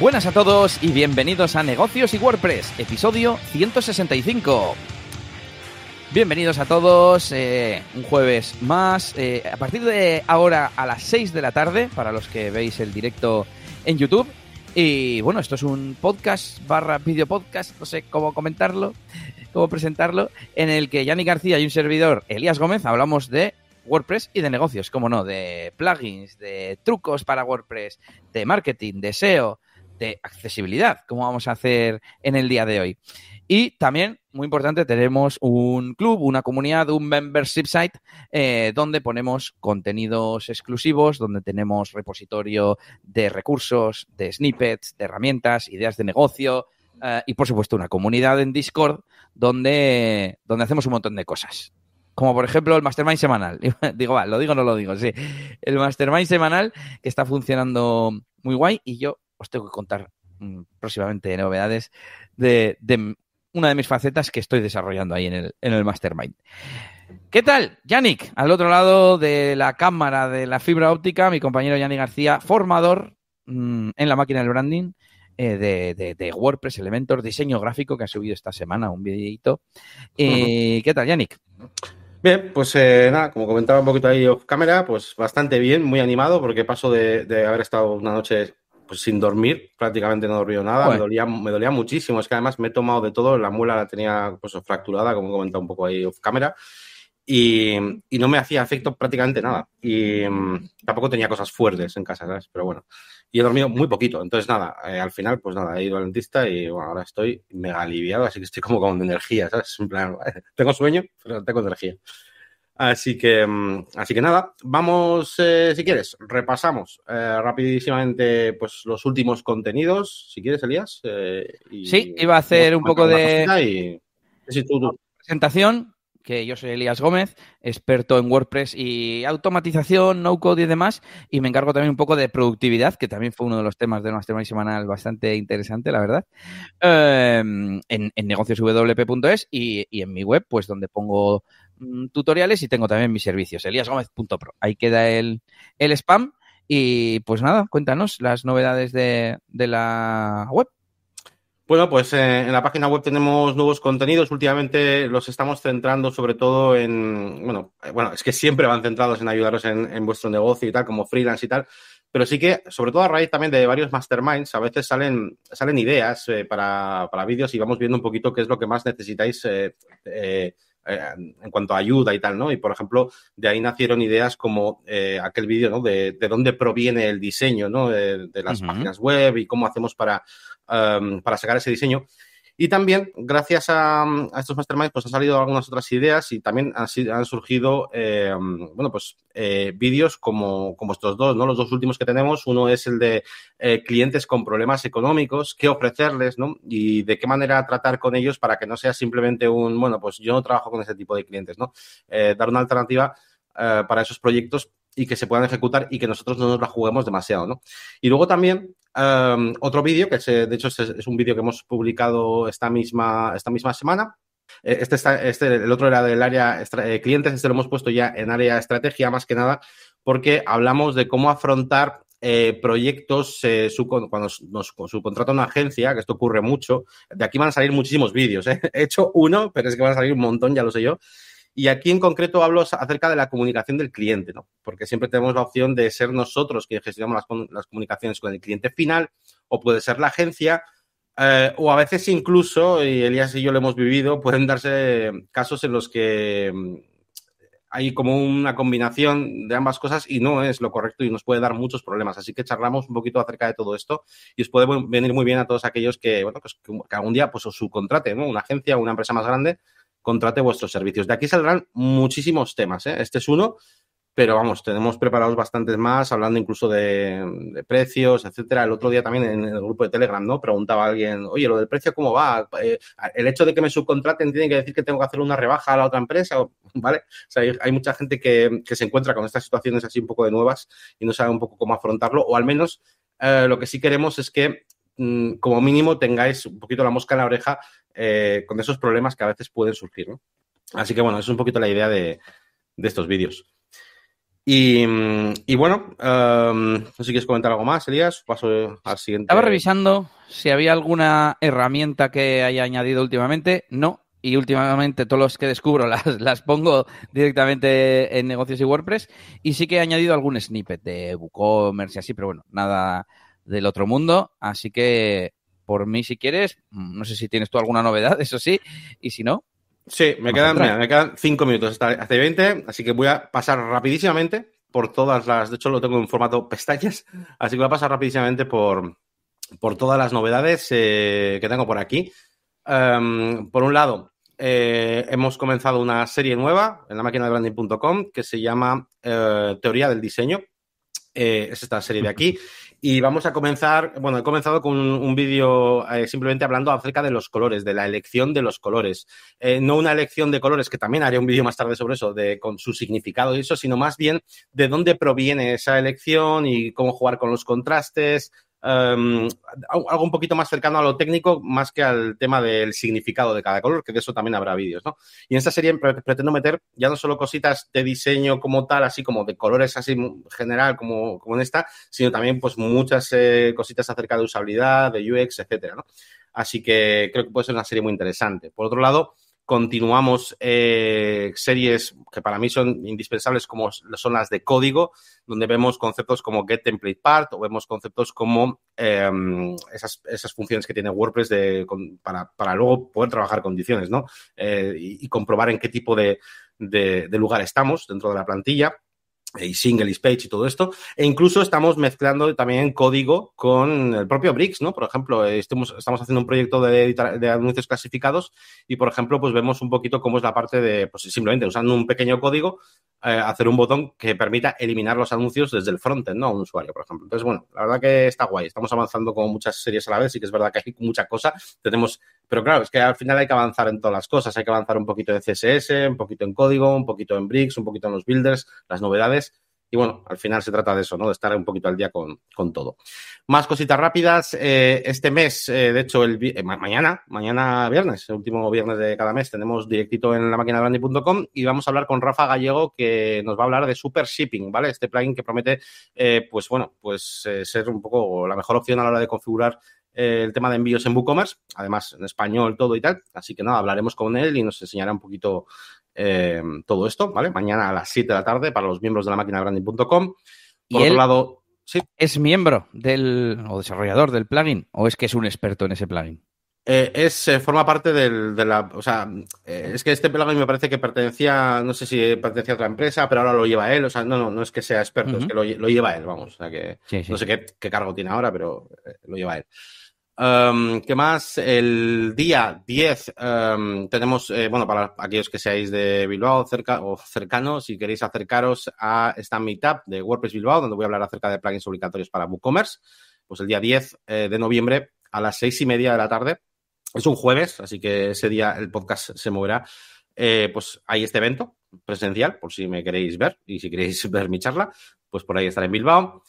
Buenas a todos y bienvenidos a Negocios y WordPress, episodio 165. Bienvenidos a todos, eh, un jueves más, eh, a partir de ahora a las 6 de la tarde, para los que veis el directo en YouTube. Y bueno, esto es un podcast barra video podcast, no sé cómo comentarlo, cómo presentarlo, en el que Yanni García y un servidor, Elías Gómez, hablamos de WordPress y de negocios, como no, de plugins, de trucos para WordPress, de marketing, de SEO, accesibilidad, como vamos a hacer en el día de hoy. Y también, muy importante, tenemos un club, una comunidad, un membership site eh, donde ponemos contenidos exclusivos, donde tenemos repositorio de recursos, de snippets, de herramientas, ideas de negocio eh, y, por supuesto, una comunidad en Discord donde, donde hacemos un montón de cosas. Como por ejemplo el Mastermind semanal. digo, lo digo o no lo digo, sí. El Mastermind semanal que está funcionando muy guay y yo os tengo que contar mm, próximamente novedades de, una de mis facetas que estoy desarrollando ahí en el, en el Mastermind. ¿Qué tal, Yannick? Al otro lado de la cámara de la fibra óptica, mi compañero Yannick García, formador mm, en la máquina del branding eh, de, de, WordPress, Elementor, diseño gráfico, que ha subido esta semana un videito. Eh, ¿Qué tal, Yannick? Bien, pues eh, nada, como comentaba un poquito ahí off cámara, pues bastante bien, muy animado, porque paso de, de haber estado una noche pues sin dormir, prácticamente no he dormido nada, me dolía, me dolía muchísimo, es que además me he tomado de todo, la muela la tenía pues fracturada, como he comentado un poco ahí off cámara, y, no me hacía efecto prácticamente nada. Y mm, tampoco tenía cosas fuertes en casa, ¿sabes? Pero bueno, y he dormido muy poquito, entonces nada, eh, al final pues nada, he ido al dentista y bueno, ahora estoy mega aliviado, así que estoy como con energía, ¿sabes? En plan, tengo sueño, pero tengo energía. Así que, mm, así que nada, vamos, eh, si quieres, repasamos eh, rapidísimamente pues, los últimos contenidos, si quieres, Elías. Eh, sí, iba a hacer un poco de presentación, que yo soy Elías Gómez, experto en WordPress y automatización, no code y demás, y me encargo también un poco de productividad, que también fue uno de los temas de nuestra semanal bastante interesante, la verdad, em, en, en negocioswp.es y, y en mi web, pues donde pongo Mm, tutoriales y tengo también mis servicios, eliasgomez.pro. Ahí queda el, el spam y pues nada, cuéntanos las novedades de, de la web. Bueno, pues eh, en la página web tenemos nuevos contenidos. Últimamente los estamos centrando sobre todo en, bueno, eh, bueno, es que siempre van centrados en ayudaros en, vuestro negocio y tal, como freelance y tal. Pero sí que, sobre todo a raíz también de varios masterminds, a veces salen, salen ideas eh, para, para vídeos y vamos viendo un poquito qué es lo que más necesitáis en cuanto a ayuda y tal, ¿no? Y por ejemplo, de ahí nacieron ideas como eh, aquel vídeo, ¿no? De, de, dónde proviene el diseño, ¿no? De, las páginas web y cómo hacemos para, um, para sacar ese diseño. Y también, gracias a, estos masterminds, pues han salido algunas otras ideas y también han, surgido, eh, bueno, pues eh, vídeos como, estos dos, ¿no? Los dos últimos que tenemos. Uno es el de eh, clientes con problemas económicos, qué ofrecerles, ¿no? Y de qué manera tratar con ellos para que no sea simplemente un, bueno, pues yo no trabajo con ese tipo de clientes, ¿no? dar una alternativa para esos proyectos y que se puedan ejecutar y que nosotros no nos la juguemos demasiado, ¿no? Y luego también um, otro vídeo, que de hecho es, un vídeo que hemos publicado esta misma, esta misma semana. Eh, este, está, este, el otro era del área eh, clientes, este lo hemos puesto ya en área estrategia más que nada, porque hablamos de cómo afrontar eh, proyectos eh, cuando nos, subcontrata una agencia, que esto ocurre mucho. De aquí van a salir muchísimos vídeos. He hecho uno, pero es que van a salir un montón, ya lo sé yo. Y aquí en concreto hablo acerca de la comunicación del cliente, ¿no? Porque siempre tenemos la opción de ser nosotros quienes gestionamos las, comunicaciones con el cliente final, o puede ser la agencia, eh, o a veces incluso, y Elías y yo lo hemos vivido, pueden darse casos en los que mm, hay como una combinación de ambas cosas y no es lo correcto y nos puede dar muchos problemas. Así que charlamos un poquito acerca de todo esto y os puede venir muy bien a todos aquellos que, bueno, pues que algún día pues os subcontrate, ¿no? Una agencia o una empresa más grande contrate vuestros servicios. De aquí saldrán muchísimos temas. ¿eh? Este es uno, pero vamos, tenemos preparados bastantes más, hablando incluso de, precios, etcétera. El otro día también en el grupo de Telegram, ¿no? Preguntaba a alguien, oye, lo del precio, ¿cómo va? Eh, el hecho de que me subcontraten tiene que decir que tengo que hacer una rebaja a la otra empresa, ¿vale? Hay, mucha gente que, se encuentra con estas situaciones así un poco de nuevas y no sabe un poco cómo afrontarlo, o al menos eh, lo que sí queremos es que mm, como mínimo tengáis un poquito la mosca en la oreja eh, con esos problemas que a veces pueden surgir. ¿no? Así que bueno, es un poquito la idea de, estos vídeos. Y, y bueno, um, no sé si quieres comentar algo más, Elías. Paso al siguiente. Estaba revisando si había alguna herramienta que haya añadido últimamente. No. Y últimamente todos los que descubro las, las pongo directamente en negocios y WordPress. Y sí que he añadido algún snippet de WooCommerce y así, pero bueno, nada del otro mundo. Así que por mí, si quieres, no sé si tienes tú alguna novedad, eso sí. Y si no, Sí, me quedan, mira, me quedan cinco minutos hasta, hasta 20, así que voy a pasar rapidísimamente por todas las, de hecho lo tengo en formato pestañas, así que voy a pasar rapidísimamente por, por todas las novedades eh, que tengo por aquí. Um, por un lado, eh, hemos comenzado una serie nueva en la máquina de branding.com que se llama eh, Teoría del Diseño. Eh, es esta serie de aquí. Y vamos a comenzar, bueno, he comenzado con un, un vídeo eh, simplemente hablando acerca de los colores, de la elección de los colores. Eh, no una elección de colores, que también haré un vídeo más tarde sobre eso, de con su significado y eso, sino más bien de dónde proviene esa elección y cómo jugar con los contrastes, um, algo un poquito más cercano a lo técnico, más que al tema del significado de cada color, que de eso también habrá vídeos, ¿no? Y en esta serie pre pretendo meter ya no solo cositas de diseño como tal, así como de colores así general como, como en esta, sino también pues muchas eh, cositas acerca de usabilidad, de UX, etcétera. Así que creo que puede ser una serie muy interesante. Por otro lado, continuamos eh, series que para mí son indispensables como son las de código, donde vemos conceptos como get template part o vemos conceptos como eh, esas, esas, funciones que tiene WordPress de, con, para, para, luego poder trabajar condiciones, ¿no? Eh, y, y, comprobar en qué tipo de, de, de lugar estamos dentro de la plantilla y single is page y todo esto. E incluso estamos mezclando también código con el propio Bricks, ¿no? Por ejemplo, estamos, estamos haciendo un proyecto de, editar, de anuncios clasificados y, por ejemplo, pues vemos un poquito cómo es la parte de, pues simplemente usando un pequeño código, eh, hacer un botón que permita eliminar los anuncios desde el frontend, ¿no? A un usuario, por ejemplo. Entonces, bueno, la verdad que está guay. Estamos avanzando con muchas series a la vez y que es verdad que hay mucha cosa. Tenemos, pero claro, es que al final hay que avanzar en todas las cosas. Hay que avanzar un poquito de CSS, un poquito en código, un poquito en Bricks, un poquito en los builders, las novedades. Y bueno, al final se trata de eso, ¿no? De estar un poquito al día con, con todo. Más cositas rápidas. Eh, este mes, eh, de hecho, el eh, mañana, mañana viernes, el último viernes de cada mes, tenemos directito en la máquina y vamos a hablar con Rafa Gallego, que nos va a hablar de Super Shipping, ¿vale? Este plugin que promete, pues bueno, pues ser un poco la mejor opción a la hora de configurar el tema de envíos en WooCommerce, además en español todo y tal. Así que nada, hablaremos con él y nos enseñará un poquito eh, todo esto, ¿vale? Mañana a las 7 de la tarde para los miembros de la máquina branding.com. Por ¿Y otro lado, sí. ¿Es miembro del o desarrollador del plugin o es que es un experto en ese plugin? Eh, es, eh, forma parte del, de la. O sea, eh, es que este plugin me parece que pertenecía, no sé si pertenecía a otra empresa, pero ahora lo lleva él. O sea, no, no, no es que sea experto, uh -huh. es que lo, lo, lleva él, vamos. O sea, que sí, sí. no sé qué, qué, cargo tiene ahora, pero lo lleva él. Um, ¿Qué más? El día 10 um, tenemos, eh, bueno, para aquellos que seáis de Bilbao cerca, o cercanos, si queréis acercaros a esta meetup de WordPress Bilbao, donde voy a hablar acerca de plugins obligatorios para WooCommerce, pues el día 10 eh, de noviembre a las seis y media de la tarde. Es un jueves, así que ese día el podcast se moverá. Eh, pues hay este evento presencial, por si me queréis ver y si queréis ver mi charla, pues por ahí estaré en Bilbao.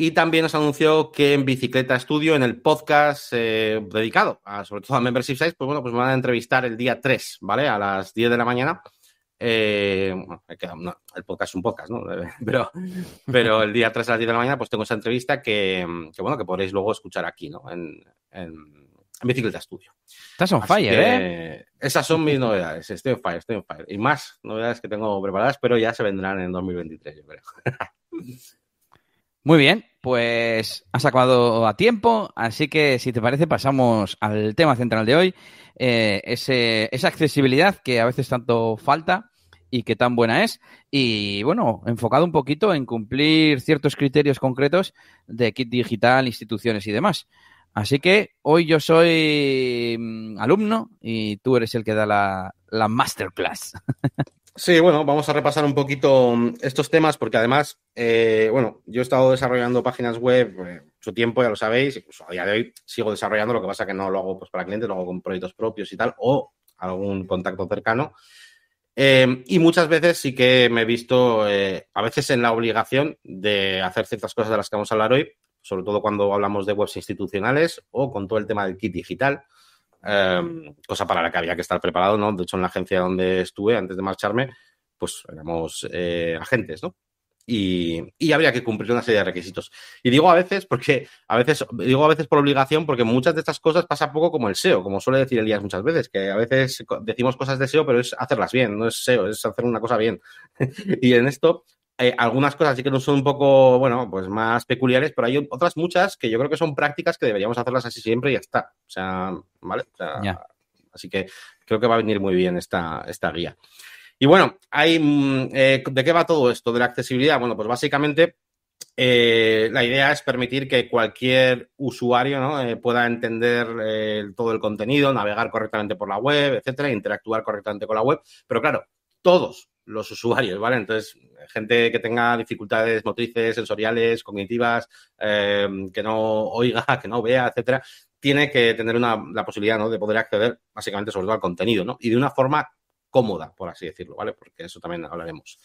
Y también nos anunció que en Bicicleta Estudio, en el podcast eh, dedicado a, sobre todo a Membership Sites, pues bueno, pues me van a entrevistar el día 3, ¿vale? A las 10 de la mañana. Eh, bueno, no, el podcast es un podcast, ¿no? Pero, pero el día 3 a las 10 de la mañana, pues tengo esa entrevista que, que bueno, que podréis luego escuchar aquí, ¿no? En, en, en Bicicleta Studio. Estás on fire, ¿eh? Esas son mis novedades. Estoy on fire, estoy on fire. Y más novedades que tengo preparadas, pero ya se vendrán en 2023, yo creo. Muy bien, pues has acabado a tiempo, así que si te parece pasamos al tema central de hoy, eh, ese, esa accesibilidad que a veces tanto falta y que tan buena es, y bueno, enfocado un poquito en cumplir ciertos criterios concretos de kit digital, instituciones y demás. Así que hoy yo soy mm, alumno y tú eres el que da la, la masterclass. Sí, bueno, vamos a repasar un poquito estos temas porque además, eh, bueno, yo he estado desarrollando páginas web eh, mucho tiempo, ya lo sabéis, incluso a día de hoy sigo desarrollando, lo que pasa que no lo hago pues, para clientes, lo hago con proyectos propios y tal, o algún contacto cercano. Eh, y muchas veces sí que me he visto, eh, a veces en la obligación de hacer ciertas cosas de las que vamos a hablar hoy, sobre todo cuando hablamos de webs institucionales o con todo el tema del kit digital. Eh, cosa para la que había que estar preparado, ¿no? De hecho, en la agencia donde estuve antes de marcharme, pues éramos eh, agentes, ¿no? y, habría que cumplir una serie de requisitos. Y digo a veces porque, a veces, digo a veces por obligación, porque muchas de estas cosas pasa poco como el SEO, como suele decir Elías muchas veces, que a veces decimos cosas de SEO, pero es hacerlas bien, no es SEO, es hacer una cosa bien. y en esto, eh, algunas cosas sí que no son un poco, bueno, pues más peculiares, pero hay otras muchas que yo creo que son prácticas que deberíamos hacerlas así siempre y ya está. O sea, ¿vale? Así que creo que va a venir muy bien esta, esta guía. Y bueno, hay, mm, eh, ¿de qué va todo esto? De la accesibilidad. Bueno, pues básicamente eh, la idea es permitir que cualquier usuario ¿no? Eh, pueda entender todo el contenido, navegar correctamente por la web, etcétera, interactuar correctamente con la web. Pero claro, todos los usuarios, ¿vale? Entonces, gente que tenga dificultades motrices, sensoriales, cognitivas, que no oiga, que no vea, etcétera, tiene que tener una, la posibilidad de poder acceder básicamente sobre todo al contenido, ¿no? Y de una forma cómoda, por así decirlo, ¿vale? Porque eso también hablaremos.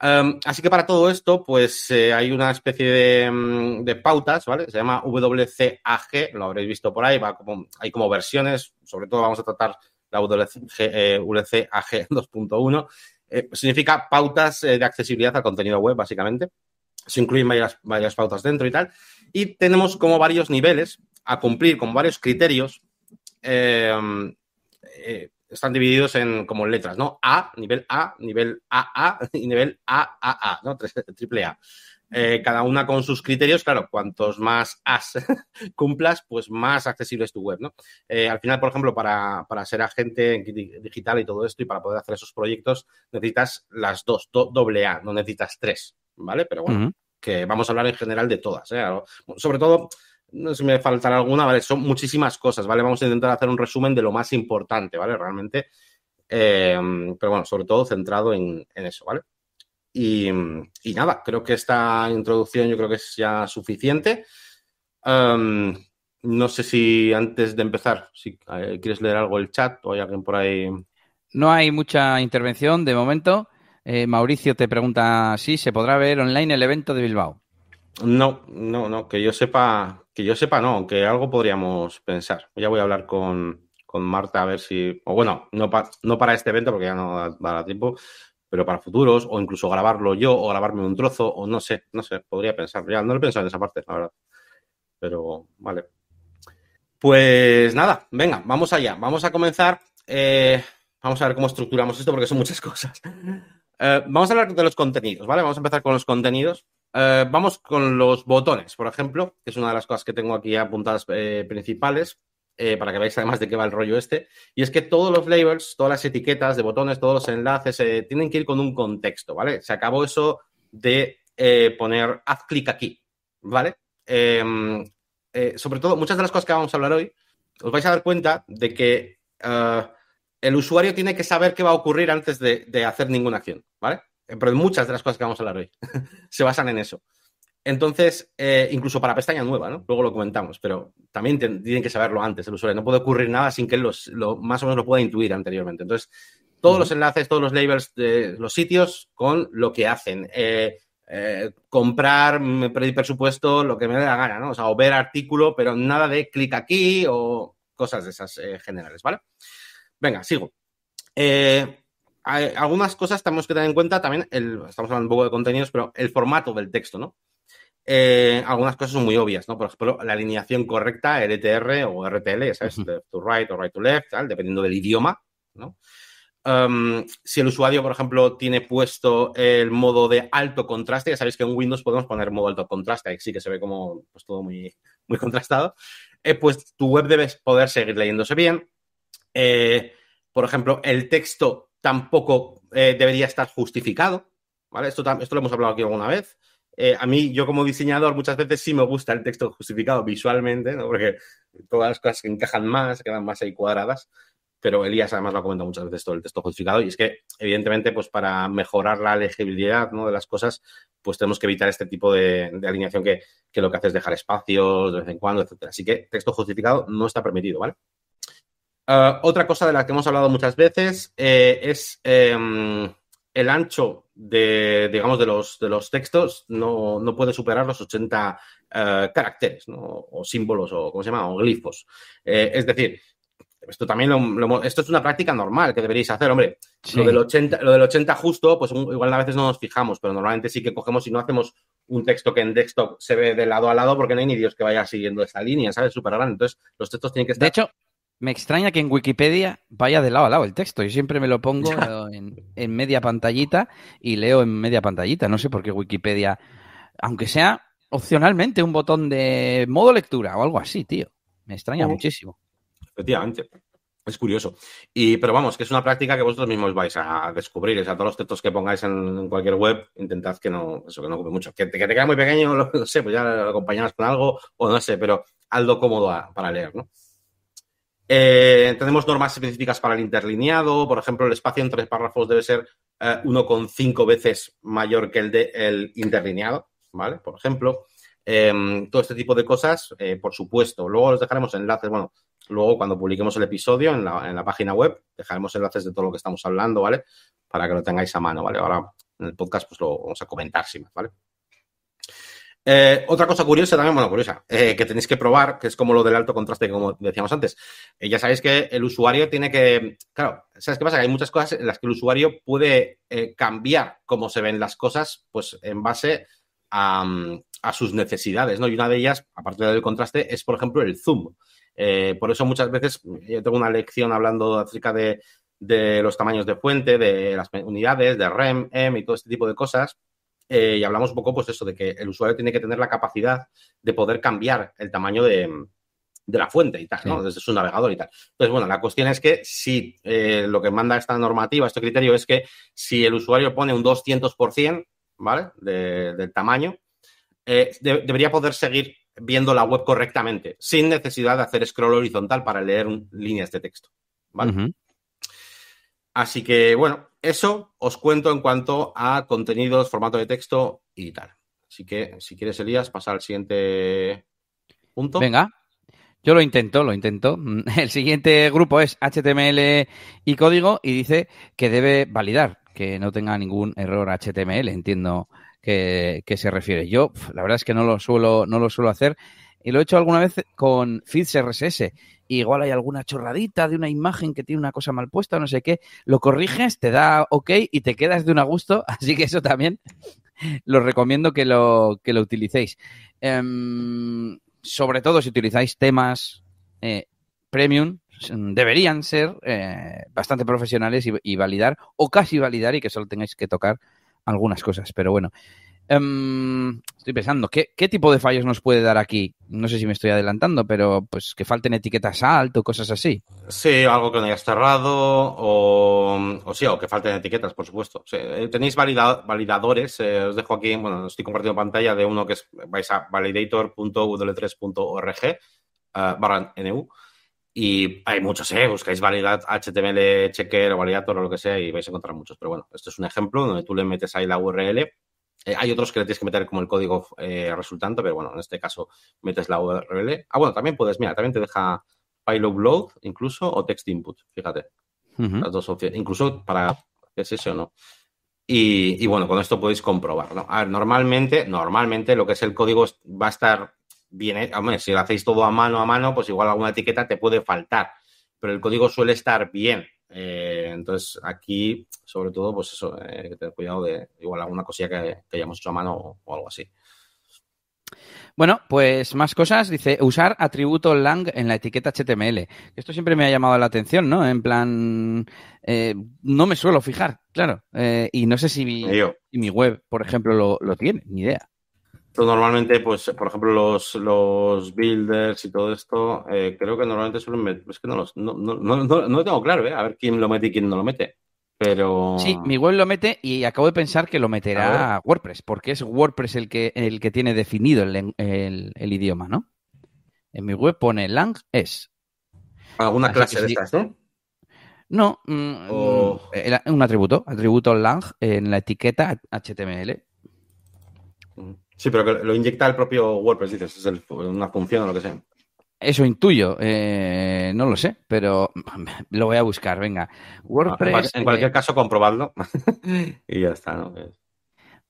Em, así que para todo esto, pues eh, hay una especie mm, de, pautas, ¿vale? Se llama WCAG, lo habréis visto por ahí, va como, hay como versiones, sobre todo vamos a tratar la WCAG 2.1. Eh, eh, significa pautas de accesibilidad al contenido web, básicamente. Se incluyen varias, varias pautas dentro y tal. Y tenemos como varios niveles a cumplir, con varios criterios están divididos en como letras, ¿no? A, nivel A, nivel AA y nivel AAA, ¿no? Triple A. Eh, cada una con sus criterios, claro, cuantos más As cumplas, pues más accesible es tu web, ¿no? Eh, al final, por ejemplo, para, ser agente digital y todo esto y para poder hacer esos proyectos, necesitas las dos, doble A, no necesitas tres, ¿vale? Pero bueno, que vamos a hablar en general de todas, ¿eh? Sobre todo, no sé si me faltará alguna, ¿vale? Son muchísimas cosas, ¿vale? Vamos a intentar hacer un resumen de lo más importante, ¿vale? Realmente. Eh, pero bueno, sobre todo centrado en, eso, ¿vale? Y, nada, creo que esta introducción yo creo que es ya suficiente. Em, no sé si antes de empezar, si eh, quieres leer algo el chat o hay alguien por ahí. No hay mucha intervención de momento. Eh, Mauricio te pregunta si se podrá ver online el evento de Bilbao. No, no, no, que yo sepa, que yo sepa, no, aunque algo podríamos pensar. Ya voy a hablar con, Marta a ver si, o bueno, no, no para este evento porque ya no da, da, tiempo, pero para futuros, o incluso grabarlo yo, o grabarme un trozo, o no sé, no sé, podría pensar. Ya no lo he pensado en esa parte, la verdad. Pero, vale. Pues nada, venga, vamos allá. Vamos a comenzar. Eh, vamos a ver cómo estructuramos esto porque son muchas cosas. Eh, vamos a hablar de los contenidos, ¿vale? Vamos a empezar con los contenidos. Eh, vamos con los botones, por ejemplo, que es una de las cosas que tengo aquí apuntadas principales, eh, para que veáis además de qué va el rollo este. Y es que todos los labels, todas las etiquetas de botones, todos los enlaces, tienen que ir con un contexto, ¿vale? Se acabó eso de poner haz clic aquí, ¿vale? Em, sobre todo, muchas de las cosas que vamos a hablar hoy, os vais a dar cuenta de que el usuario tiene que saber qué va a ocurrir antes de hacer ninguna acción, ¿vale? Eh, pero muchas de las cosas que vamos a hablar hoy se basan en eso. Entonces, eh, incluso para pestaña nueva, ¿no? Luego lo comentamos, pero también tienen que saberlo antes el usuario. No puede ocurrir nada sin que él los, lo, más o menos lo pueda intuir anteriormente. Entonces, todos los enlaces, todos los labels de los sitios con lo que hacen. Eh, comprar, pedir presupuesto, lo que me dé la gana, ¿no? O sea, o ver artículo, pero nada de clic aquí o cosas de esas generales, ¿vale? Venga, sigo. Eh, hay algunas cosas tenemos que tener en cuenta también, el, estamos hablando un poco de contenidos, pero el formato del texto, ¿no? Eh, algunas cosas son muy obvias, ¿no? Por ejemplo, la alineación correcta, LTR o RTL, ¿sabes? Left to right o right to left, ¿tal? dependiendo del idioma, ¿no? Um, si el usuario, por ejemplo, tiene puesto el modo de alto contraste, ya sabéis que en Windows podemos poner modo alto contraste, ahí sí que se ve como pues, todo muy, muy contrastado, eh, pues tu web debe poder seguir leyéndose bien. Eh, por ejemplo, el texto tampoco eh, debería estar justificado. ¿vale? Esto, esto lo hemos hablado aquí alguna vez. Eh, a mí, yo como diseñador, muchas veces sí me gusta el texto justificado visualmente, ¿no? porque todas las cosas que encajan más, quedan más ahí cuadradas. Pero Elías además lo ha comentado muchas veces todo el texto justificado. Y es que, evidentemente, pues para mejorar la legibilidad ¿no? de las cosas, pues tenemos que evitar este tipo de, alineación que, que, lo que hace es dejar espacios de vez en cuando, etcétera. Así que texto justificado no está permitido, ¿vale? Ah, otra cosa de la que hemos hablado muchas veces eh, es em, el ancho de, digamos, de los, de los textos no, puede superar los 80 eh, caracteres o símbolos o, ¿cómo se llama? O glifos. Eh, es decir, esto también lo, esto es una práctica normal que deberíais hacer, hombre. Lo, del 80, lo del 80 justo, pues igual a veces no nos fijamos, pero normalmente sí que cogemos y no hacemos un texto que en desktop se ve de lado a lado porque no hay ni Dios que vaya siguiendo esa línea, ¿sabes? Súper grande. Entonces, los textos tienen que estar... De hecho, me extraña que en Wikipedia vaya de lado a lado el texto. Yo siempre me lo pongo en, en, media pantallita y leo en media pantallita. No sé por qué Wikipedia, aunque sea opcionalmente un botón de modo lectura o algo así, tío. Me extraña muchísimo. Efectivamente. Es curioso. Y, pero vamos, que es una práctica que vosotros mismos vais a descubrir. O sea, todos los textos que pongáis en, cualquier web, intentad que no, eso, que no ocupe mucho. Que, te queda muy pequeño, no sé, pues ya lo acompañarás con algo, o no sé, pero algo cómodo para leer, ¿no? Eh, tenemos normas específicas para el interlineado. Por ejemplo, el espacio entre párrafos debe ser 1,5 eh, veces mayor que el de el interlineado, ¿vale? Por ejemplo. Em, todo este tipo de cosas, eh, por supuesto. Luego os dejaremos enlaces, bueno, luego cuando publiquemos el episodio en la, página web, dejaremos enlaces de todo lo que estamos hablando, ¿vale? Para que lo tengáis a mano, ¿vale? Ahora en el podcast pues lo vamos a comentar sin más, ¿vale? Eh, otra cosa curiosa también, bueno, curiosa, eh, que tenéis que probar, que es como lo del alto contraste, como decíamos antes. ya sabéis que el usuario tiene que, claro, ¿sabes qué pasa? Que hay muchas cosas en las que el usuario puede cambiar cómo se ven las cosas, pues en base a, sus necesidades, ¿no? Y una de ellas, aparte del contraste, es, por ejemplo, el zoom. Eh, por eso muchas veces yo tengo una lección hablando acerca de, los tamaños de fuente, de las unidades, de REM, M y todo este tipo de cosas. Eh, y hablamos un poco, pues eso, de que el usuario tiene que tener la capacidad de poder cambiar el tamaño de, la fuente y tal, ¿no? Desde su navegador y tal. Entonces, bueno, la cuestión es que si eh, lo que manda esta normativa, este criterio, es que si el usuario pone un 200%, ¿vale? del tamaño, eh, debería poder seguir viendo la web correctamente, sin necesidad de hacer scroll horizontal para leer líneas de texto. ¿Vale? Así que, bueno, eso os cuento en cuanto a contenidos, formato de texto y tal. Así que, si quieres, Elías, pasar al siguiente punto. Venga, yo lo intento, lo intento. El siguiente grupo es HTML y código y dice que debe validar, que no tenga ningún error HTML. Entiendo que, se refiere. Yo, la verdad es que no lo suelo, no lo suelo hacer y lo he hecho alguna vez con feeds RSS. igual hay alguna chorradita de una imagen que tiene una cosa mal puesta, no sé qué, lo corriges, te da OK y te quedas de un a gusto, así que eso también lo recomiendo que lo, que lo utilicéis. Em, sobre todo si utilizáis temas eh, premium, deberían ser eh, bastante profesionales y, validar, o casi validar, y que solo tengáis que tocar algunas cosas, pero bueno. Em, estoy pensando, ¿qué, tipo de fallos nos puede dar aquí? No sé si me estoy adelantando, pero pues que falten etiquetas alto, cosas así. Sí, algo que no haya cerrado, o, o sí, o que falten etiquetas, por supuesto. Eh, tenéis validadores, eh, os dejo aquí, bueno, estoy compartiendo pantalla de uno que es, vais a validator.w3.org uh, barra NU y hay muchos, ¿eh? Buscáis validad HTML checker o validator o lo que sea y vais a encontrar muchos. Pero bueno, esto es un ejemplo donde tú le metes ahí la URL. Eh, hay otros que le tienes que meter como el código eh, resultante, pero bueno, en este caso metes la URL. Ah, bueno, también puedes, mira, también te deja file upload incluso o text input, fíjate. Las dos opciones, incluso para es eso o no. Y, y, bueno, con esto podéis comprobarlo. A ver, normalmente, normalmente lo que es el código va a estar viene, hombre, si lo hacéis todo a mano a mano, pues igual alguna etiqueta te puede faltar, pero el código suele estar bien. Eh, entonces, aquí, sobre todo, pues eso, eh, que tener cuidado de igual alguna cosilla que, hayamos hecho a mano o, algo así. Bueno, pues más cosas. Dice, usar atributo lang en la etiqueta HTML. Esto siempre me ha llamado la atención, ¿no? En plan, eh, no me suelo fijar, claro. y no sé si mi, mi web, por ejemplo, lo, lo tiene, ni idea normalmente, pues, por ejemplo, los, los builders y todo esto, eh, creo que normalmente suelen meter, es que no, los, no, no, no, no, tengo claro, ¿eh? A ver quién lo mete y quién no lo mete. Pero... Sí, mi web lo mete y acabo de pensar que lo meterá WordPress, porque es WordPress el que, el que tiene definido el, el, idioma, ¿no? En mi web pone lang es. Alguna clase de estas, ¿no? No, mm, un atributo, atributo lang en la etiqueta HTML. Sí, pero que lo inyecta el propio WordPress, dices, es una función o lo que sea. Eso intuyo, eh, no lo sé, pero lo voy a buscar, venga. WordPress. En cualquier eh, caso, comprobadlo y ya está, ¿no?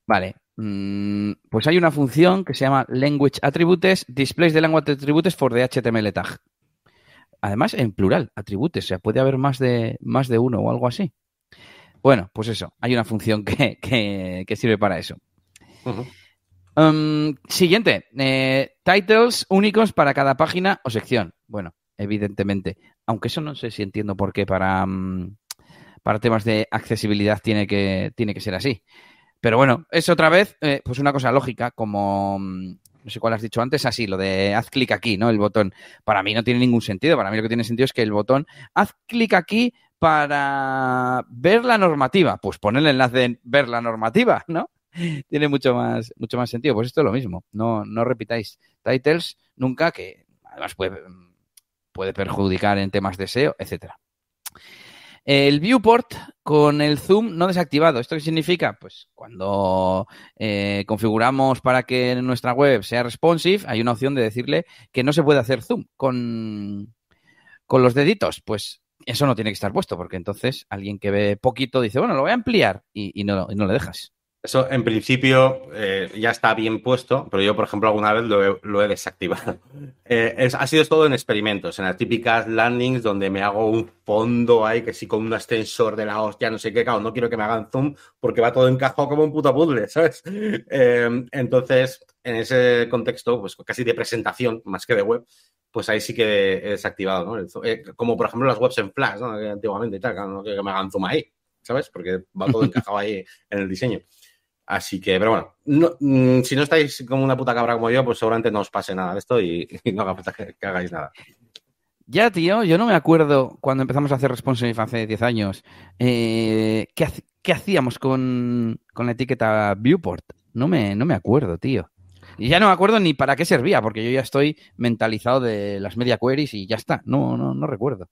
Vale. Mm, pues hay una función que se llama Language Attributes, Displays the Language Attributes for the HTML tag. además en plural, atributes, o sea, puede haber más de, más de uno o algo así. Bueno, pues eso, hay una función que, que, sirve para eso. Um, siguiente, eh, titles únicos para cada página o sección. Bueno, evidentemente, aunque eso no sé si entiendo por qué para, mm, para temas de accesibilidad tiene que, tiene que ser así. Pero bueno, es otra vez, eh, pues una cosa lógica, como mm, no sé cuál has dicho antes, así, lo de haz clic aquí, ¿no? El botón. Para mí no tiene ningún sentido. Para mí lo que tiene sentido es que el botón haz clic aquí para ver la normativa. Pues pon el enlace en ver la normativa, ¿no? tiene mucho más, mucho más sentido. Pues esto es lo mismo. No, no repitáis titles nunca, que además puede, puede perjudicar en temas de SEO, etcétera. El viewport con el zoom no desactivado. ¿Esto qué significa? Pues cuando eh, configuramos para que nuestra web sea responsive, hay una opción de decirle que no se puede hacer zoom con, con los deditos. Pues eso no tiene que estar puesto, porque entonces alguien que ve poquito dice, bueno, lo voy a ampliar y, no, y no le dejas. Eso en principio eh, ya está bien puesto, pero yo, por ejemplo, alguna vez lo he, desactivado. Eh, ha sido todo en experimentos, en las típicas landings donde me hago un fondo ahí que sí con un ascensor de la hostia, no sé qué, claro, no quiero que me hagan zoom porque va todo encajado como un puto puzzle, ¿sabes? Eh, entonces, en ese contexto, pues casi de presentación más que de web, pues ahí sí que he desactivado, ¿no? como por ejemplo las webs en Flash, ¿no? Antiguamente y tal, no quiero que me hagan zoom ahí, ¿sabes? Porque va todo encajado ahí en el diseño. Así que, pero bueno, mm, si no estáis como una puta cabra como yo, pues seguramente no os pase nada de esto y, no haga falta que, hagáis nada. Ya, tío, yo no me acuerdo cuando empezamos a hacer Responsive hace 10 años. Eh, ¿qué, hacíamos con, la etiqueta Viewport? No me, no me acuerdo, tío. Y ya no me acuerdo ni para qué servía, porque yo ya estoy mentalizado de las media queries y ya está. No, no, no recuerdo.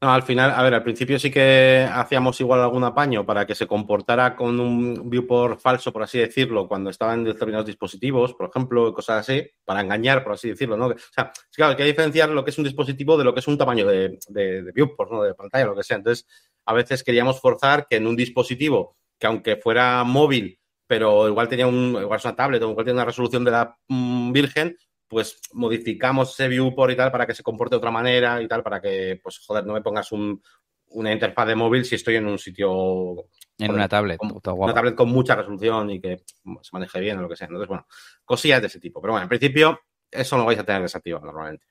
No, al final, a ver, al principio sí que hacíamos igual algún apaño para que se comportara con un viewport falso, por así decirlo, cuando estaban en determinados dispositivos, por ejemplo, cosas así, para engañar, por así decirlo, ¿no? O sea, claro, hay que diferenciar lo que es un dispositivo de lo que es un tamaño de, de, viewport, ¿no? De pantalla, lo que sea. Entonces, a veces queríamos forzar que en un dispositivo que aunque fuera móvil, pero igual tenía un, igual es una tablet o igual tiene una resolución de la mm, Virgen, pues modificamos ese viewport y tal para que se comporte de otra manera y tal, para que, pues, joder, no me pongas una interfaz de móvil si estoy en un sitio... En una tablet. una tablet con mucha resolución y que se maneje bien o lo que sea. Entonces, bueno, cosillas de ese tipo. Pero bueno, en principio, eso lo vais a tener desactivado normalmente.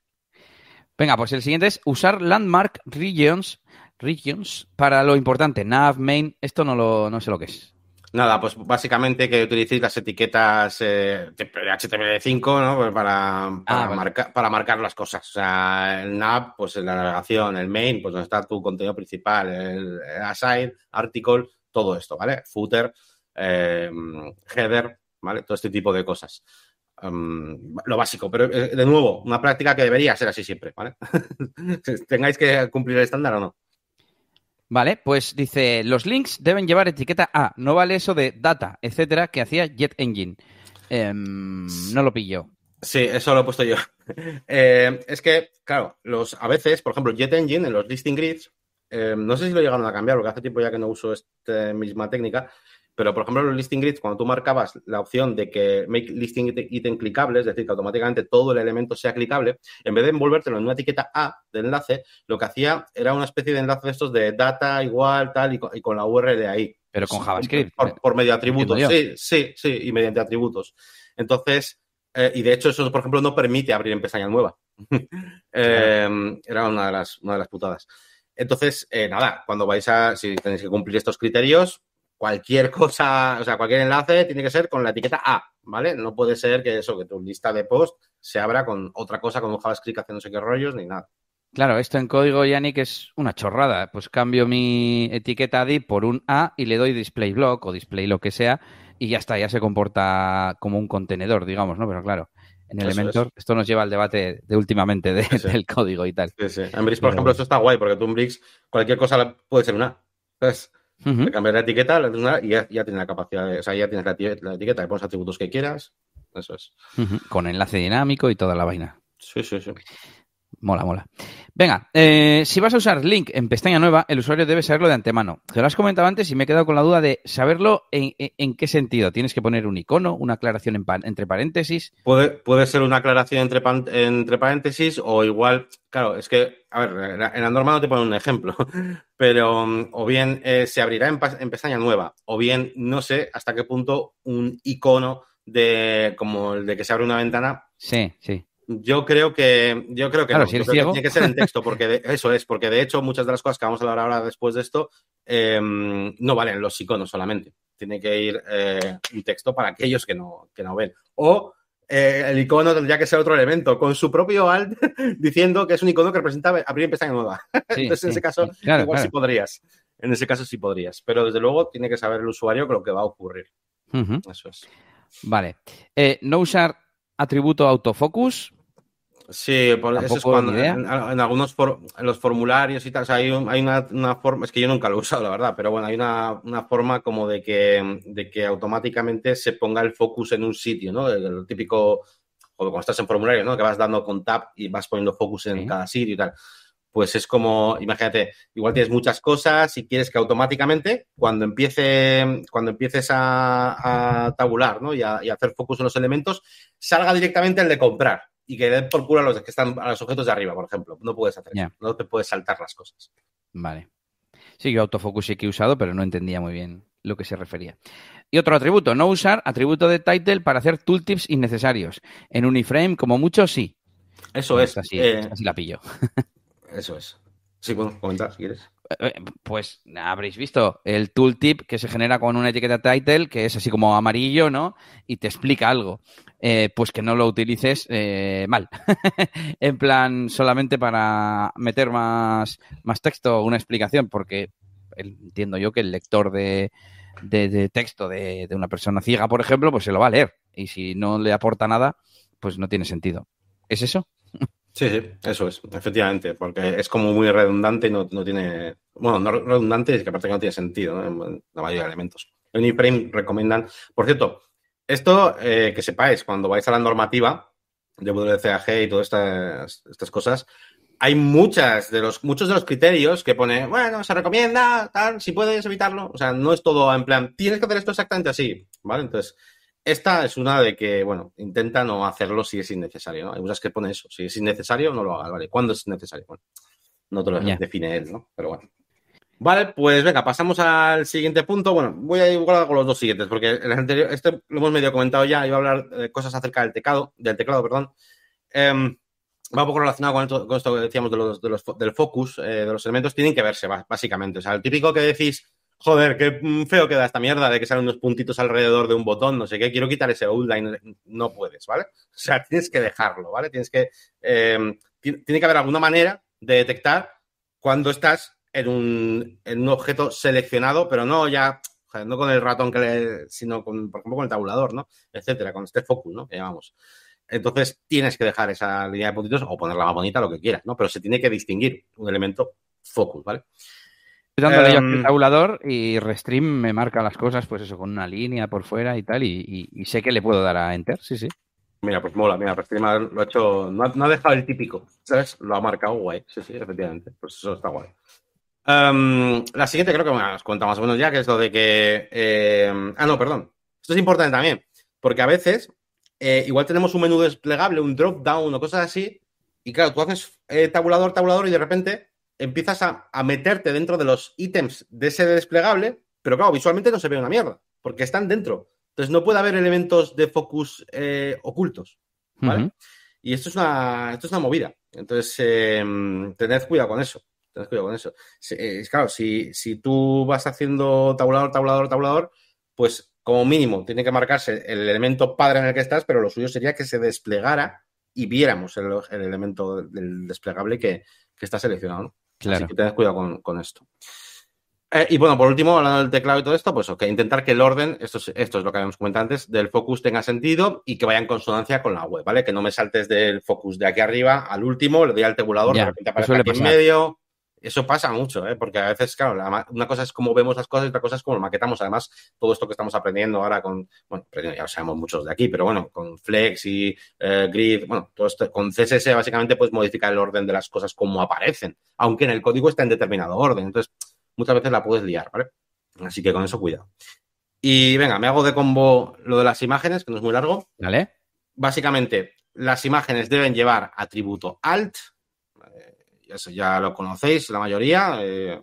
Venga, pues el siguiente es usar landmark regions, regions para lo importante. Nav, main, esto no, lo, no sé lo que es. Nada, pues básicamente que utilicéis las etiquetas eh, de HTML5 ¿no? Pues para, ah, marcar, para marcar las cosas. O sea, el nav, pues la navegación, el main, pues donde está tu contenido principal, el, aside, article, todo esto, ¿vale? Footer, eh, header, ¿vale? Todo este tipo de cosas. Em, lo básico, pero eh, de nuevo, una práctica que debería ser así siempre, ¿vale? Tengáis que cumplir el estándar o no. Vale, pues dice, los links deben llevar etiqueta A, no vale eso de data, etcétera, que hacía Jet Engine. Em, no lo pillo. Sí, eso lo he puesto yo. Eh, es que, claro, los, a veces, por ejemplo, Jet Engine en los listing grids, em, no sé si lo llegaron a cambiar, porque hace tiempo ya que no uso esta misma técnica, pero, por ejemplo, los listing grids, cuando tú marcabas la opción de que make listing item clicable, es decir, que automáticamente todo el elemento sea clicable, en vez de envolvértelo en una etiqueta A de enlace, lo que hacía era una especie de enlace de estos de data igual, tal, y con, la URL ahí. Pero con JavaScript. Por, medio de atributos. Sí, sí, sí, y mediante atributos. Entonces, eh, y de hecho, eso, por ejemplo, no permite abrir en pestaña nueva. Eh, era una de, las, una de las putadas. Entonces, eh, nada, cuando vais a, si tenéis que cumplir estos criterios, cualquier cosa, o sea, cualquier enlace tiene que ser con la etiqueta A, ¿vale? No puede ser que eso, que tu lista de post se abra con otra cosa, con un JavaScript haciendo no sé qué rollos, ni nada. Claro, esto en código Yannick es una chorrada. Pues cambio mi etiqueta div por un A y le doy display block o display lo que sea y ya está, ya se comporta como un contenedor, digamos, ¿no? Pero claro, en Elementor esto nos lleva al debate de últimamente del código y tal. Sí, sí. En Brix, por ejemplo, esto está guay porque tú en Brix cualquier cosa puede ser una. Entonces, cambias la etiqueta y ya, tienes la capacidad, o sea, ya tienes la, etiqueta, le pones atributos que quieras. Eso es. Con enlace dinámico y toda la vaina. Sí, sí, sí. Mola, mola. Venga, eh, si vas a usar link en pestaña nueva, el usuario debe saberlo de antemano. Te lo has comentado antes y me he quedado con la duda de saberlo en, en, qué sentido. ¿Tienes que poner un icono, una aclaración en entre paréntesis? Puede, puede ser una aclaración entre, entre paréntesis o igual, claro, es que, a ver, en la norma no te pone un ejemplo, pero o bien eh, se abrirá en, en pestaña nueva o bien no sé hasta qué punto un icono de como el de que se abre una ventana. Sí, sí yo creo que, yo creo que, tiene que ser en texto, porque eso es, porque de hecho muchas de las cosas que vamos a hablar ahora después de esto em, no valen los iconos solamente. Tiene que ir eh, un texto para aquellos que no, que no ven. O eh, el icono tendría que ser otro elemento, con su propio alt diciendo que es un icono que representa abrir pestaña nueva. Entonces, en ese caso, igual sí podrías. En ese caso sí podrías. Pero desde luego tiene que saber el usuario lo que va a ocurrir. Eso es. Vale. Eh, no usar atributo autofocus Sí, por eso es cuando en, algunos en los formularios y tal, hay, hay una, forma, es que yo nunca lo he usado, la verdad, pero bueno, hay una, forma como de que, de que automáticamente se ponga el focus en un sitio, ¿no? El, típico, o cuando estás en formulario, ¿no? Que vas dando con tab y vas poniendo focus en cada sitio y tal. Pues es como, imagínate, igual tienes muchas cosas y quieres que automáticamente, cuando empiece, cuando empieces a, tabular, ¿no? Y a, y a hacer focus en los elementos, salga directamente el de comprar y que den por culo a los que están a los objetos de arriba, por ejemplo. No puedes hacer eso. No te puedes saltar las cosas. Vale. Sí, yo autofocus sí que he usado, pero no entendía muy bien lo que se refería. Y otro atributo, no usar atributo de title para hacer tooltips innecesarios. En Uniframe, como mucho, sí. Eso pues es. Así, eh, así la pillo. Eso es. Sí, bueno, comentar si quieres. Eh, pues habréis visto el tooltip que se genera con una etiqueta title que es así como amarillo, ¿no? Y te explica algo. Eh, pues que no lo utilices eh, mal. en plan, solamente para meter más, más texto, una explicación, porque entiendo yo que el lector de, de, texto de, de, una persona ciega, por ejemplo, pues se lo va a leer. Y si no le aporta nada, pues no tiene sentido. ¿Es eso? Sí, sí, eso es, efectivamente, porque es como muy redundante y no, no tiene, bueno, no redundante es que aparte que no tiene sentido en la mayoría de elementos. En iframe recomiendan, por cierto, esto eh, que sepáis, cuando vais a la normativa de WCAG y todas estas, estas cosas, hay muchas de los, muchos de los criterios que pone, bueno, se recomienda, tal, si puedes evitarlo. O sea, no es todo en plan, tienes que hacer esto exactamente así, ¿vale? Entonces, esta es una de que, bueno, intenta no hacerlo si es innecesario, ¿no? Hay muchas que pone eso. Si es innecesario, no lo hagas, ¿vale? ¿Cuándo es necesario? Bueno, no te lo define él, ¿no? Pero bueno. Vale, pues venga, pasamos al siguiente punto. Bueno, voy a igualar con los dos siguientes, porque el anterior, este lo hemos medio comentado ya, iba a hablar de cosas acerca del teclado, del teclado, perdón. Eh, va un poco relacionado con esto, que decíamos de los, de los, del focus, eh, de los elementos, tienen que verse, básicamente. O sea, el típico que decís, joder, qué feo queda esta mierda de que salen unos puntitos alrededor de un botón, no sé qué, quiero quitar ese outline, no puedes, ¿vale? O sea, tienes que dejarlo, ¿vale? Tienes que, eh, tiene que haber alguna manera de detectar cuando estás en un, en un objeto seleccionado, pero no ya, no con el ratón que le, sino con, por ejemplo, con el tabulador, ¿no? Etcétera, con este focus, ¿no? Que llamamos. Entonces tienes que dejar esa línea de puntitos o ponerla más bonita, lo que quieras, ¿no? Pero se tiene que distinguir un elemento focus, ¿vale? Estoy dándole yo el em, tabulador y Restream me marca las cosas, pues eso, con una línea por fuera y tal, y, sé que le puedo dar a Enter, sí, sí. Mira, pues mola, mira, Restream lo ha hecho, no ha, dejado el típico, ¿sabes? Lo ha marcado guay, sí, sí, efectivamente, pues eso está guay. Em, la siguiente creo que me has contado más o menos ya, que es lo de que... Em, ah, no, perdón. Esto es importante también, porque a veces eh, igual tenemos un menú desplegable, un drop down o cosas así, y claro, tú haces eh, tabulador, tabulador y de repente empiezas a, meterte dentro de los ítems de ese desplegable, pero claro, visualmente no se ve una mierda, porque están dentro. Entonces no puede haber elementos de focus eh, ocultos. ¿vale? Y esto es, una, esto es una movida. Entonces, em, tened cuidado con eso. Tened cuidado con eso. Eh, claro, si, si tú vas haciendo tabulador, tabulador, tabulador, pues como mínimo tiene que marcarse el elemento padre en el que estás, pero lo suyo sería que se desplegara y viéramos el, elemento del desplegable que, que está seleccionado. ¿no? Claro. Así que tened cuidado con, esto. Eh, y bueno, por último, hablando del teclado y todo esto, pues ok, intentar que el orden, esto es, esto es lo que habíamos comentado antes, del focus tenga sentido y que vaya en consonancia con la web, ¿vale? Que no me saltes del focus de aquí arriba al último, le doy al tabulador, de repente aparece aquí en medio, eso pasa mucho, ¿eh? porque a veces, claro, una cosa es cómo vemos las cosas y otra cosa es cómo lo maquetamos. Además, todo esto que estamos aprendiendo ahora con, bueno, ya lo sabemos muchos de aquí, pero bueno, con Flex y eh, Grid, bueno, todo esto, con CSS básicamente puedes modificar el orden de las cosas como aparecen, aunque en el código está en determinado orden. Entonces, muchas veces la puedes liar, ¿vale? Así que con eso cuidado. Y venga, me hago de combo lo de las imágenes, que no es muy largo. Vale. Básicamente, las imágenes deben llevar atributo alt, eso ya lo conocéis la mayoría, eh,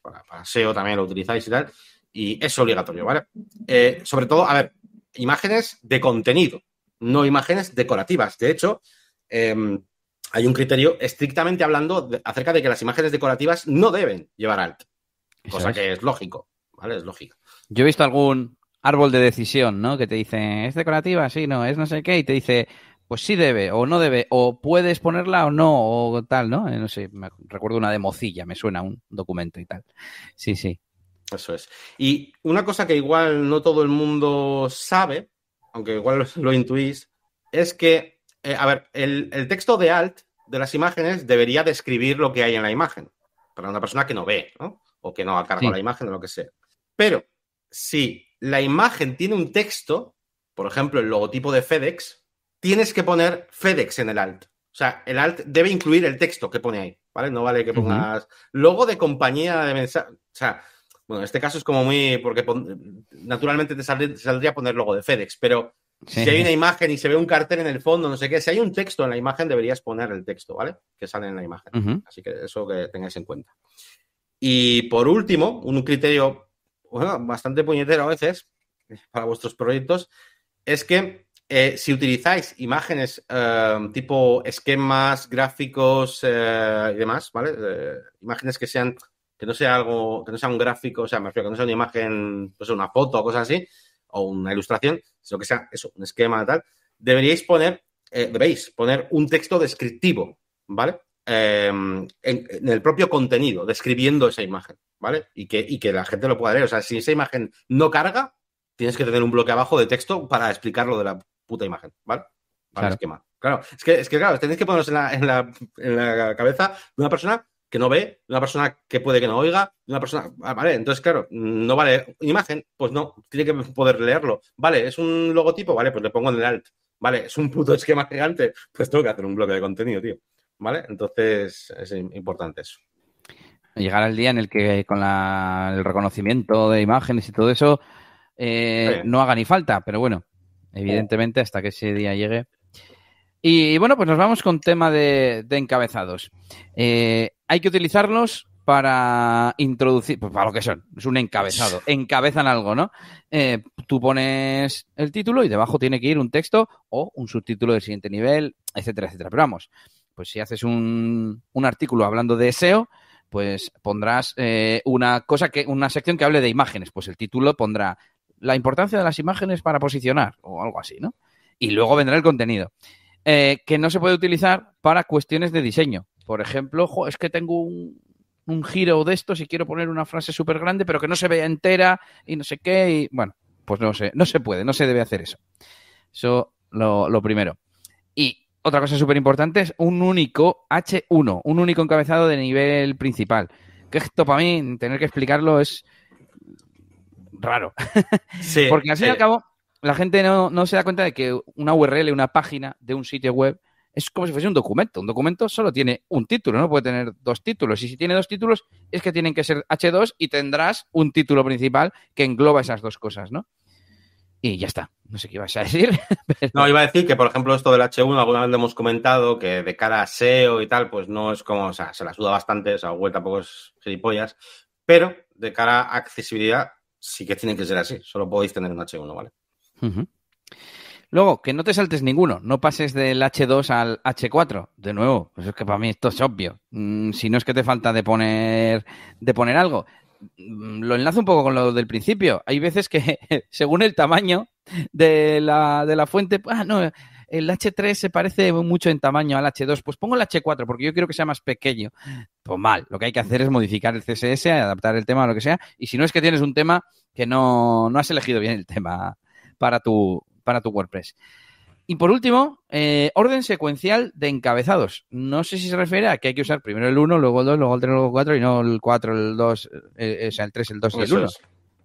para, SEO también lo utilizáis y tal, y es obligatorio, ¿vale? Eh, sobre todo, a ver, imágenes de contenido, no imágenes decorativas. De hecho, em, hay un criterio estrictamente hablando acerca de que las imágenes decorativas no deben llevar alt, cosa que es lógico, ¿vale? Es lógico. Yo he visto algún árbol de decisión, ¿no? Que te dice, ¿es decorativa? Sí, no, es no sé qué, y te dice, pues sí debe o no debe, o puedes ponerla o no, o tal, ¿no? Eh, no sé, me recuerdo una de Mozilla, me suena un documento y tal. Sí, sí. Eso es. Y una cosa que igual no todo el mundo sabe, aunque igual lo intuís, es que, eh, a ver, el, texto de alt de las imágenes debería describir lo que hay en la imagen, para una persona que no ve, ¿no? O que no ha cargado la imagen o lo que sea. Pero si la imagen tiene un texto, por ejemplo, el logotipo de FedEx, tienes que poner FedEx en el alt. O sea, el alt debe incluir el texto que pone ahí, ¿vale? No vale que pongas logo de compañía de mensaje. O sea, bueno, en este caso es como muy. porque naturalmente te saldría, poner logo de FedEx, pero si hay una imagen y se ve un cartel en el fondo, no sé qué, si hay un texto en la imagen, deberías poner el texto, ¿vale? Que sale en la imagen. Así que eso que tengáis en cuenta. Y por último, un criterio bastante puñetero a veces para vuestros proyectos es que eh, si utilizáis imágenes eh, tipo esquemas, gráficos eh, y demás, ¿vale? imágenes que sean, que no sea algo, que no sea un gráfico, o sea, me refiero que no sea una imagen, pues una foto o cosas así, o una ilustración, sino que sea eso, un esquema tal, deberíais poner, debéis poner un texto descriptivo, ¿vale? En, en, el propio contenido, describiendo esa imagen, ¿vale? Y que, y que la gente lo pueda leer. O sea, si esa imagen no carga, tienes que tener un bloque abajo de texto para explicarlo de la puta imagen, ¿vale? Para claro. esquema. Claro, es que, es que claro, tenéis que ponernos en la, en, la, en la cabeza de una persona que no ve, de una persona que puede que no oiga, de una persona. Ah, vale, entonces, claro, no vale. Imagen, pues no, tiene que poder leerlo. Vale, es un logotipo, vale, pues le pongo en el alt. Vale, es un puto esquema gigante, pues tengo que hacer un bloque de contenido, tío. ¿Vale? Entonces, es importante eso. Llegar al día en el que con la, el reconocimiento de imágenes y todo eso eh, no haga ni falta, pero bueno, evidentemente, hasta que ese día llegue. Y bueno, pues nos vamos con tema de, encabezados. Eh, hay que utilizarlos para introducir, pues para lo que son, es un encabezado, encabezan algo, ¿no? Eh, tú pones el título y debajo tiene que ir un texto o un subtítulo del siguiente nivel, etcétera, etcétera. Pero vamos, pues si haces un, un artículo hablando de SEO, pues pondrás eh, una cosa que, una sección que hable de imágenes, pues el título pondrá la importancia de las imágenes para posicionar o algo así, ¿no? Y luego vendrá el contenido. Eh, que no se puede utilizar para cuestiones de diseño. Por ejemplo, es que tengo un, giro de esto si quiero poner una frase súper grande, pero que no se vea entera y no sé qué. Y bueno, pues no sé, no se puede, no se debe hacer eso. Eso lo, lo primero. Y otra cosa súper importante es un único H1, un único encabezado de nivel principal. Que esto para mí, tener que explicarlo es raro. Sí, Porque al fin y al cabo, la gente no, se da cuenta de que una URL, una página de un sitio web, es como si fuese un documento. Un documento solo tiene un título, no puede tener dos títulos. Y si tiene dos títulos, es que tienen que ser H2 y tendrás un título principal que engloba esas dos cosas, ¿no? Y ya está. No sé qué ibas a decir. No, iba a decir que, por ejemplo, esto del H1, alguna vez lo hemos comentado, que de cara a SEO y tal, pues no es como, o sea, se la suda bastante, o sea, Google tampoco es gilipollas, pero de cara a accesibilidad, sí que tiene que ser así. Solo podéis tener un H1, ¿vale? Luego, que no te saltes ninguno, no pases del H2 al H4. De nuevo, pues es que para mí esto es obvio. Mm, si no es que te falta de poner, de poner algo. Mm, lo enlazo un poco con lo del principio. Hay veces que, según el tamaño de la, de la fuente, ah, no, el H3 se parece mucho en tamaño al H2, pues pongo el H4 porque yo quiero que sea más pequeño. Pues mal, lo que hay que hacer es modificar el CSS, adaptar el tema a lo que sea, y si no es que tienes un tema que no, has elegido bien el tema para tu, para tu WordPress. Y por último, eh, orden secuencial de encabezados. No sé si se refiere a que hay que usar primero el 1, luego el 2, luego el 3, luego el 4 y no el 4, el 2, eh, o sea, el 3, el 2 y el 1.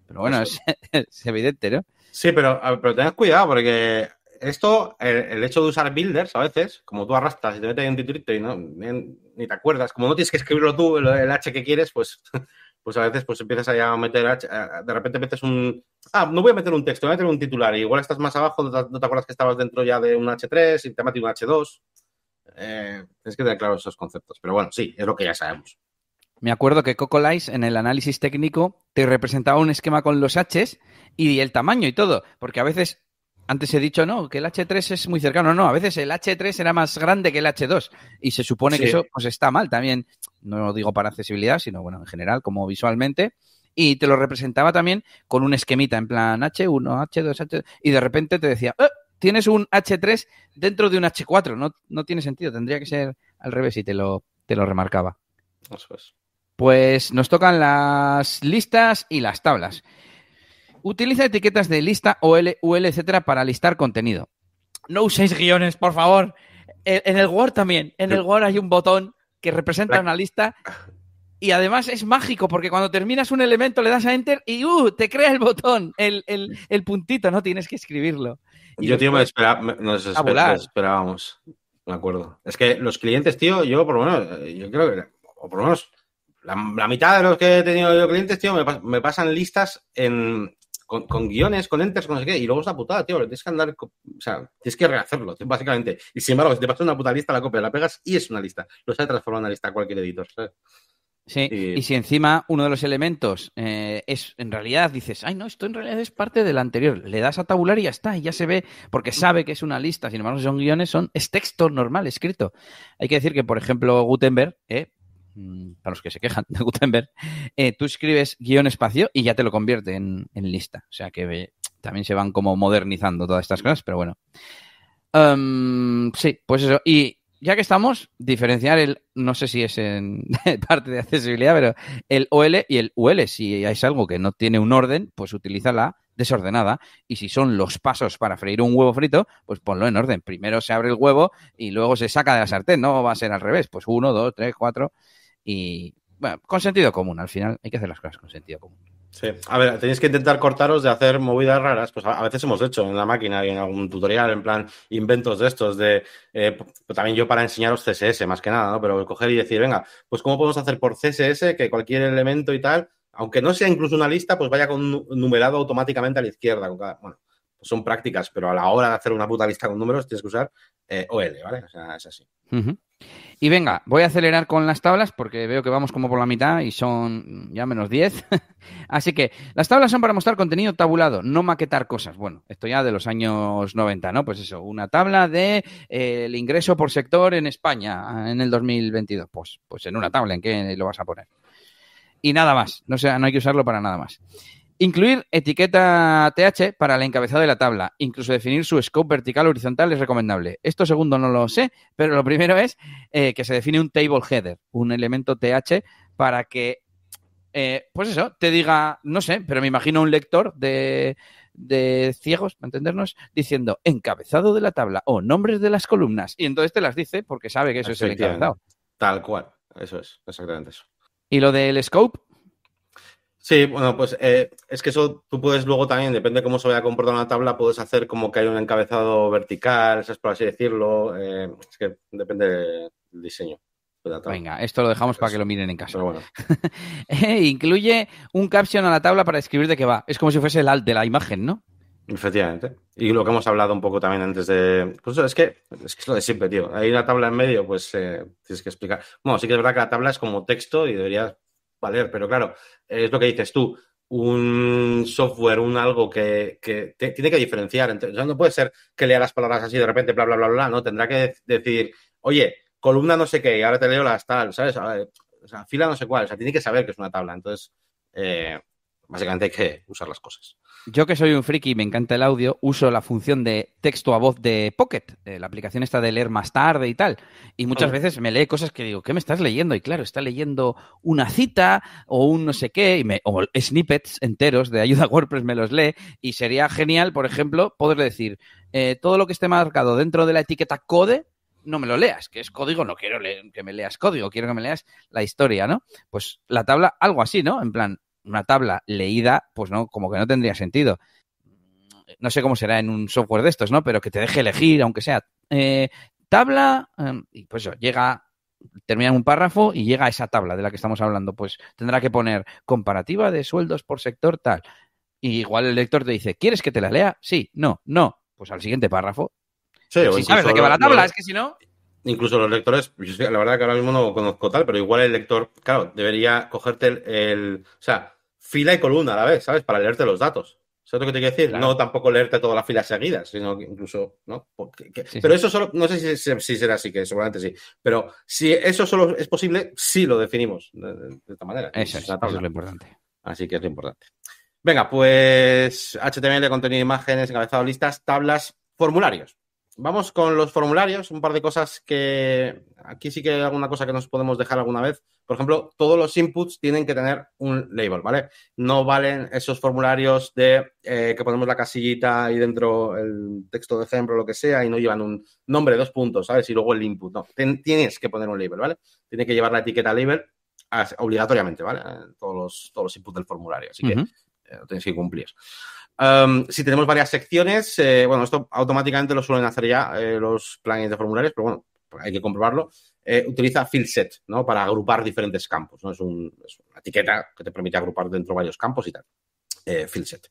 Pero bueno, es, es, evidente, ¿no? Sí, pero, pero tened cuidado porque esto, el, hecho de usar builders a veces, como tú arrastras y te metes en un titulito y no, ni, te acuerdas, como no tienes que escribirlo tú, el, H que quieres, pues pues a veces pues empiezas a meter, de repente metes un, ah, no voy a meter un texto, voy a meter un titular y igual estás más abajo, no te, acuerdas que estabas dentro ya de un H3 y te metes un H2. Eh, tienes que tener claros esos conceptos, pero bueno, sí, es lo que ya sabemos. Me acuerdo que Coco Lice en el análisis técnico te representaba un esquema con los Hs y el tamaño y todo, porque a veces antes he dicho, no, que el H3 es muy cercano. No, a veces el H3 era más grande que el H2 y se supone sí. que eso pues está mal también. No lo digo para accesibilidad, sino bueno, en general, como visualmente. Y te lo representaba también con un esquemita en plan H1, H2, H2 y de repente te decía, ¡Eh! tienes un H3 dentro de un H4. No, no tiene sentido, tendría que ser al revés y te lo, te lo remarcaba. Eso es. Pues nos tocan las listas y las tablas. Utiliza etiquetas de lista, OL, UL, etcétera, para listar contenido. No uséis guiones, por favor. En el Word también. En el Word hay un botón que representa una lista y además es mágico porque cuando terminas un elemento le das a Enter y uh, te crea el botón, el, el, el puntito, no tienes que escribirlo. Y yo, tío, me esperaba, nos, esper nos esperábamos. Me acuerdo. Es que los clientes, tío, yo por lo menos, yo creo que, o por lo menos, la, la mitad de los que he tenido yo clientes, tío, me, me pasan listas en, con, con, guiones, con enters, con no sé qué, y luego es la putada, tío, tienes que andar, o sea, tienes que rehacerlo, tío, básicamente. Y sin embargo, si te pasas una puta lista, la copia, la pegas y es una lista. Lo sabe transformar en una lista cualquier editor, ¿sabes? Sí, y... y, si encima uno de los elementos eh, es, en realidad dices, ay, no, esto en realidad es parte del anterior, le das a tabular y ya está, y ya se ve, porque sabe que es una lista, sin embargo, si son guiones, son, es texto normal, escrito. Hay que decir que, por ejemplo, Gutenberg, eh, para los que se quejan de Gutenberg, eh, tú escribes guion espacio y ya te lo convierte en, en lista. O sea que eh, también se van como modernizando todas estas cosas, pero bueno. Um, sí, pues eso. Y ya que estamos, diferenciar el, no sé si es en parte de accesibilidad, pero el OL y el UL. Si es algo que no tiene un orden, pues utiliza la desordenada. Y si son los pasos para freír un huevo frito, pues ponlo en orden. Primero se abre el huevo y luego se saca de la sartén. No va a ser al revés. Pues uno, dos, tres, cuatro y bueno, con sentido común, al final hay que hacer las cosas con sentido común. Sí, a ver, tenéis que intentar cortaros de hacer movidas raras, pues a, veces hemos hecho en la máquina y en algún tutorial, en plan, inventos de estos, de, eh, también yo para enseñaros CSS más que nada, ¿no? Pero coger y decir, venga, pues cómo podemos hacer por CSS que cualquier elemento y tal, aunque no sea incluso una lista, pues vaya con numerado automáticamente a la izquierda. Con cada, bueno, pues son prácticas, pero a la hora de hacer una puta lista con números tienes que usar eh, OL, ¿vale? O sea, es así. Uh -huh. Y venga, voy a acelerar con las tablas porque veo que vamos como por la mitad y son ya menos 10. Así que las tablas son para mostrar contenido tabulado, no maquetar cosas. Bueno, esto ya de los años 90, ¿no? Pues eso, una tabla de eh, ingreso por sector en España en el 2022. Pues, pues en una tabla, ¿en qué lo vas a poner? Y nada más, no, sea, no hay que usarlo para nada más. Incluir etiqueta TH para el encabezado de la tabla. Incluso definir su scope vertical o horizontal es recomendable. Esto segundo no lo sé, pero lo primero es eh, que se define un table header, un elemento TH para que, eh, pues eso, te diga, no sé, pero me imagino un lector de, de ciegos, para entendernos, diciendo encabezado de la tabla o nombres de las columnas. Y entonces te las dice porque sabe que eso es el encabezado. Tal cual, eso es, exactamente eso. Y lo del scope, Sí, bueno, pues eh, es que eso tú puedes luego también, depende de cómo se vaya a comportar una tabla, puedes hacer como que hay un encabezado vertical, es por así decirlo. Eh, es que depende del diseño. Venga, esto lo dejamos para que lo miren en casa. Pero bueno. Incluye un caption a la tabla para escribir de qué va. Es como si fuese el alt de la imagen, ¿no? Efectivamente. Y lo que hemos hablado un poco también antes de. Pues es que es, que es lo de siempre, tío. Hay una tabla en medio, pues eh, tienes que explicar. Bueno, sí que es verdad que la tabla es como texto y deberías valer, pero claro, es lo que dices tú, un software, un algo que, que tiene que diferenciar. Sea, no puede ser que lea las palabras así de repente, bla, bla, bla, bla, no, tendrá que decir, oye, columna no sé qué, y ahora te leo las tal, ¿sabes? O sea, fila no sé cuál, o sea, tiene que saber que es una tabla. Entonces, eh, básicamente hay que usar las cosas. Yo que soy un friki y me encanta el audio, uso la función de texto a voz de Pocket, la aplicación esta de leer más tarde y tal. Y muchas veces me lee cosas que digo, ¿qué me estás leyendo? Y claro, está leyendo una cita o un no sé qué, y me, o snippets enteros de ayuda WordPress me los lee. Y sería genial, por ejemplo, poder decir, eh, todo lo que esté marcado dentro de la etiqueta code, no me lo leas, que es código, no quiero que me leas código, quiero que me leas la historia, ¿no? Pues la tabla, algo así, ¿no? En plan, una tabla leída, pues no, como que no tendría sentido. No sé cómo será en un software de estos, ¿no? Pero que te deje elegir, aunque sea eh, tabla, em, y pues eso, llega, termina un párrafo y llega a esa tabla de la que estamos hablando. Pues tendrá que poner comparativa de sueldos por sector tal. Y igual el lector te dice, ¿quieres que te la lea? Sí, no, no. Pues al siguiente párrafo. Sí, si sabes de qué va la tabla, es que si no incluso los lectores, la verdad que ahora mismo no conozco tal, pero igual el lector, claro, debería cogerte el, o sea, fila y columna a la vez, ¿sabes? Para leerte los datos. ¿Sabes lo que te quiero decir? No tampoco leerte todas las filas seguidas, sino que incluso, ¿no? pero eso solo, no sé si, será así, que seguramente sí. Pero si eso solo es posible, sí lo definimos de, esta manera. Eso es, lo importante. Así que es lo importante. Venga, pues HTML, contenido, imágenes, encabezado, listas, tablas, formularios. Vamos con los formularios, un par de cosas que aquí sí que hay alguna cosa que nos podemos dejar alguna vez. Por ejemplo, todos los inputs tienen que tener un label, ¿vale? No valen esos formularios de eh, que ponemos la casillita y dentro el texto de ejemplo o lo que sea y no llevan un nombre, dos puntos, ¿sabes? Y luego el input. No, tienes que poner un label, ¿vale? Tiene que llevar la etiqueta label obligatoriamente, ¿vale? Todos los, todos los inputs del formulario. Así que eh, lo tienes que cumplir si tenemos varias secciones, eh, bueno, esto automáticamente lo suelen hacer ya eh, los plugins de formularios, pero bueno, hay que comprobarlo. Eh, utiliza field set, ¿no? Para agrupar diferentes campos, ¿no? Es, una etiqueta que te permite agrupar dentro varios campos y tal. field set.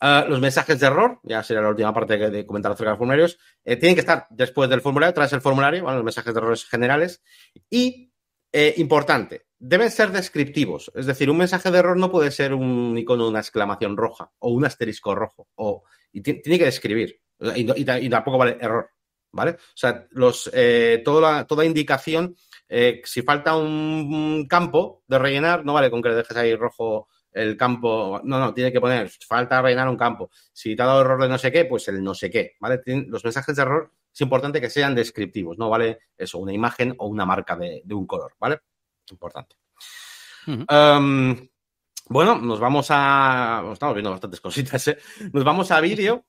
Ah, los mensajes de error, ya sería la última parte de comentar acerca de los formularios, tienen que estar después del formulario, tras el formulario, los mensajes de errores generales. Y, importante, deben ser descriptivos. Es decir, un mensaje de error no puede ser un icono una exclamación roja o un asterisco rojo. O, y tiene que describir. Y, tampoco vale error. ¿Vale? O sea, los, eh, toda, toda indicación, eh, si falta un campo de rellenar, no vale con que le dejes ahí rojo el campo. No, no, tiene que poner, falta rellenar un campo. Si te ha dado error de no sé qué, pues el no sé qué. ¿Vale? los mensajes de error es importante que sean descriptivos, no vale eso, una imagen o una marca de un color, ¿vale? importante. Em, bueno, nos vamos a. Estamos viendo bastantes cositas, ¿eh? Nos vamos a vídeo.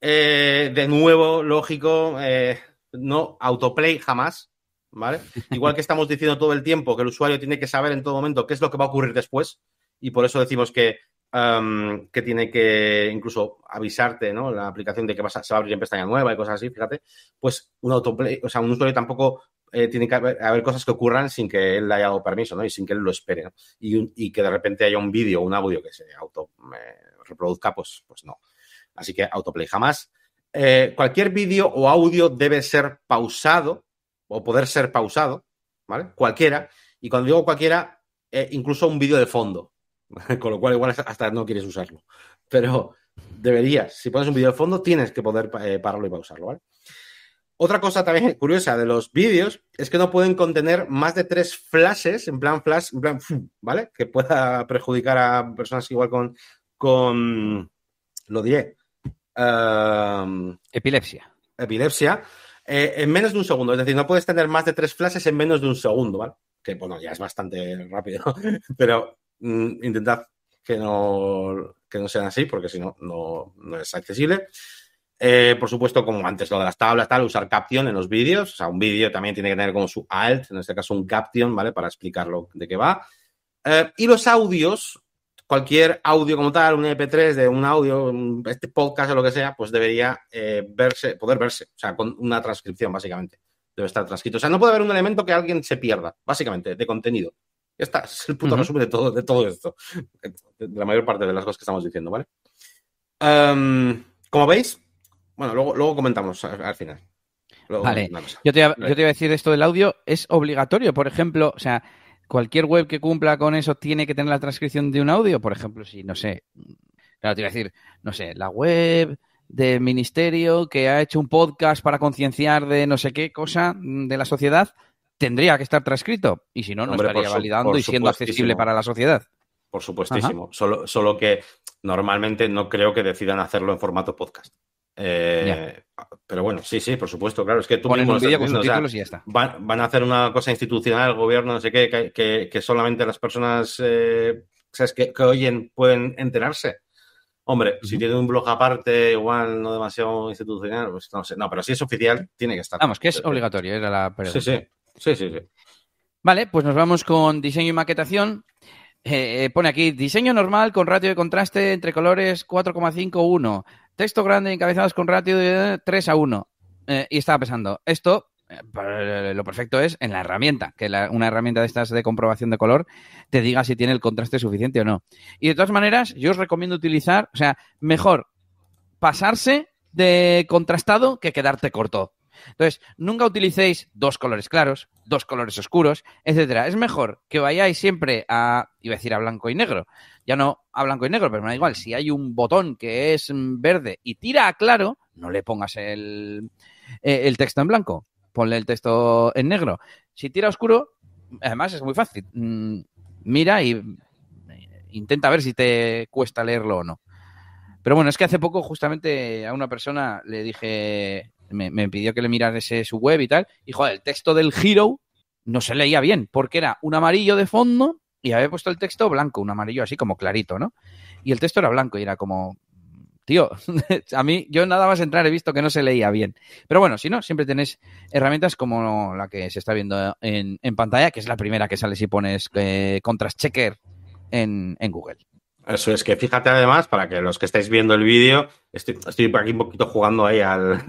Eh, de nuevo, lógico, eh, no autoplay jamás, ¿vale? Igual que estamos diciendo todo el tiempo que el usuario tiene que saber en todo momento qué es lo que va a ocurrir después, y por eso decimos que, que tiene que incluso avisarte, ¿no? La aplicación de que vas se va a abrir en pestaña nueva y cosas así, fíjate, pues un autoplay, o sea, un usuario tampoco eh, tiene que haber, cosas que ocurran sin que él le haya dado permiso, ¿no? Y sin que él lo espere. Y, que de repente haya un vídeo o un audio que se auto reproduzca, pues, pues no. Así que autoplay jamás. Eh, cualquier vídeo o audio debe ser pausado o poder ser pausado, ¿vale? Cualquiera. Y cuando digo cualquiera, eh, incluso un vídeo de fondo. Con lo cual igual hasta no quieres usarlo. Pero deberías. Si pones un vídeo de fondo, tienes que poder pararlo y pausarlo, ¿vale? Otra cosa también curiosa de los vídeos es que no pueden contener más de tres flashes, en plan flash, en plan, ¿vale? Que pueda perjudicar a personas igual con, con lo diré, epilepsia. Epilepsia, eh, en menos de un segundo. Es decir, no puedes tener más de tres flashes en menos de un segundo, ¿vale? Que, bueno, ya es bastante rápido, pero intentad que no, que no sean así, porque si no, no es accesible. Eh, por supuesto, como antes lo de las tablas, tal, usar caption en los vídeos. O sea, un vídeo también tiene que tener como su alt, en este caso un caption, ¿vale? Para explicarlo de qué va. Eh, y los audios, cualquier audio como tal, un MP3 de un audio, este podcast o lo que sea, pues debería eh, verse, poder verse. O sea, con una transcripción, básicamente. Debe estar transcrito. O sea, no puede haber un elemento que alguien se pierda, básicamente, de contenido. Ya está, es el puto resumen de todo, de todo esto. De la mayor parte de las cosas que estamos diciendo, ¿vale? Em, como veis, bueno, luego, luego comentamos al, final. vale, yo te, iba, yo te iba a decir esto del audio, es obligatorio, por ejemplo, o sea, cualquier web que cumpla con eso tiene que tener la transcripción de un audio, por ejemplo, si, no sé, claro, te iba a decir, no sé, la web del ministerio que ha hecho un podcast para concienciar de no sé qué cosa de la sociedad, tendría que estar transcrito. Y si no, no estaría validando y siendo accesible para la sociedad. por supuestísimo. Solo, solo que normalmente no creo que decidan hacerlo en formato podcast. Eh, pero bueno, sí, sí, por supuesto, claro. Es que tú Ponen un vídeo con subtítulos y ya está. Van, a hacer una cosa institucional, el gobierno, no sé qué, que, solamente las personas eh, Que, oyen pueden enterarse. Hombre, si tiene un blog aparte, igual no demasiado institucional, pues no sé. No, pero si es oficial, tiene que estar. Vamos, que es obligatorio, era la pregunta. Sí, sí. Sí, sí, sí. Vale, pues nos vamos con diseño y maquetación. Eh, pone aquí diseño normal con ratio de contraste entre colores 4,5-1. Texto grande encabezados con ratio de 3 a 1. Eh, y estaba pensando, esto eh, lo perfecto es en la herramienta, que una herramienta de estas de comprobación de color te diga si tiene el contraste suficiente o no. Y de todas maneras, yo os recomiendo utilizar, o sea, mejor pasarse de contrastado que quedarte corto. Entonces, nunca utilicéis dos colores claros, dos colores oscuros, etcétera. Es mejor que vayáis siempre a, iba a decir a blanco y negro, ya no a blanco y negro, pero me da igual, si hay un botón que es verde y tira a claro, no le pongas el, eh, el texto en blanco, ponle el texto en negro. Si tira oscuro, además es muy fácil, mm, mira y eh, intenta ver si te cuesta leerlo o no. Pero bueno, es que hace poco justamente a una persona le dije, me, pidió que le mirase su web y tal. Y joder, el texto del Hero no se leía bien, porque era un amarillo de fondo y había puesto el texto blanco, un amarillo así como clarito, ¿no? Y el texto era blanco y era como, tío, a mí yo nada más entrar he visto que no se leía bien. Pero bueno, si no, siempre tenéis herramientas como la que se está viendo en, pantalla, que es la primera que sale si pones eh, Contrast Checker en Google. Eso es que fíjate además, para que los que estáis viendo el vídeo, estoy, estoy aquí un poquito jugando ahí al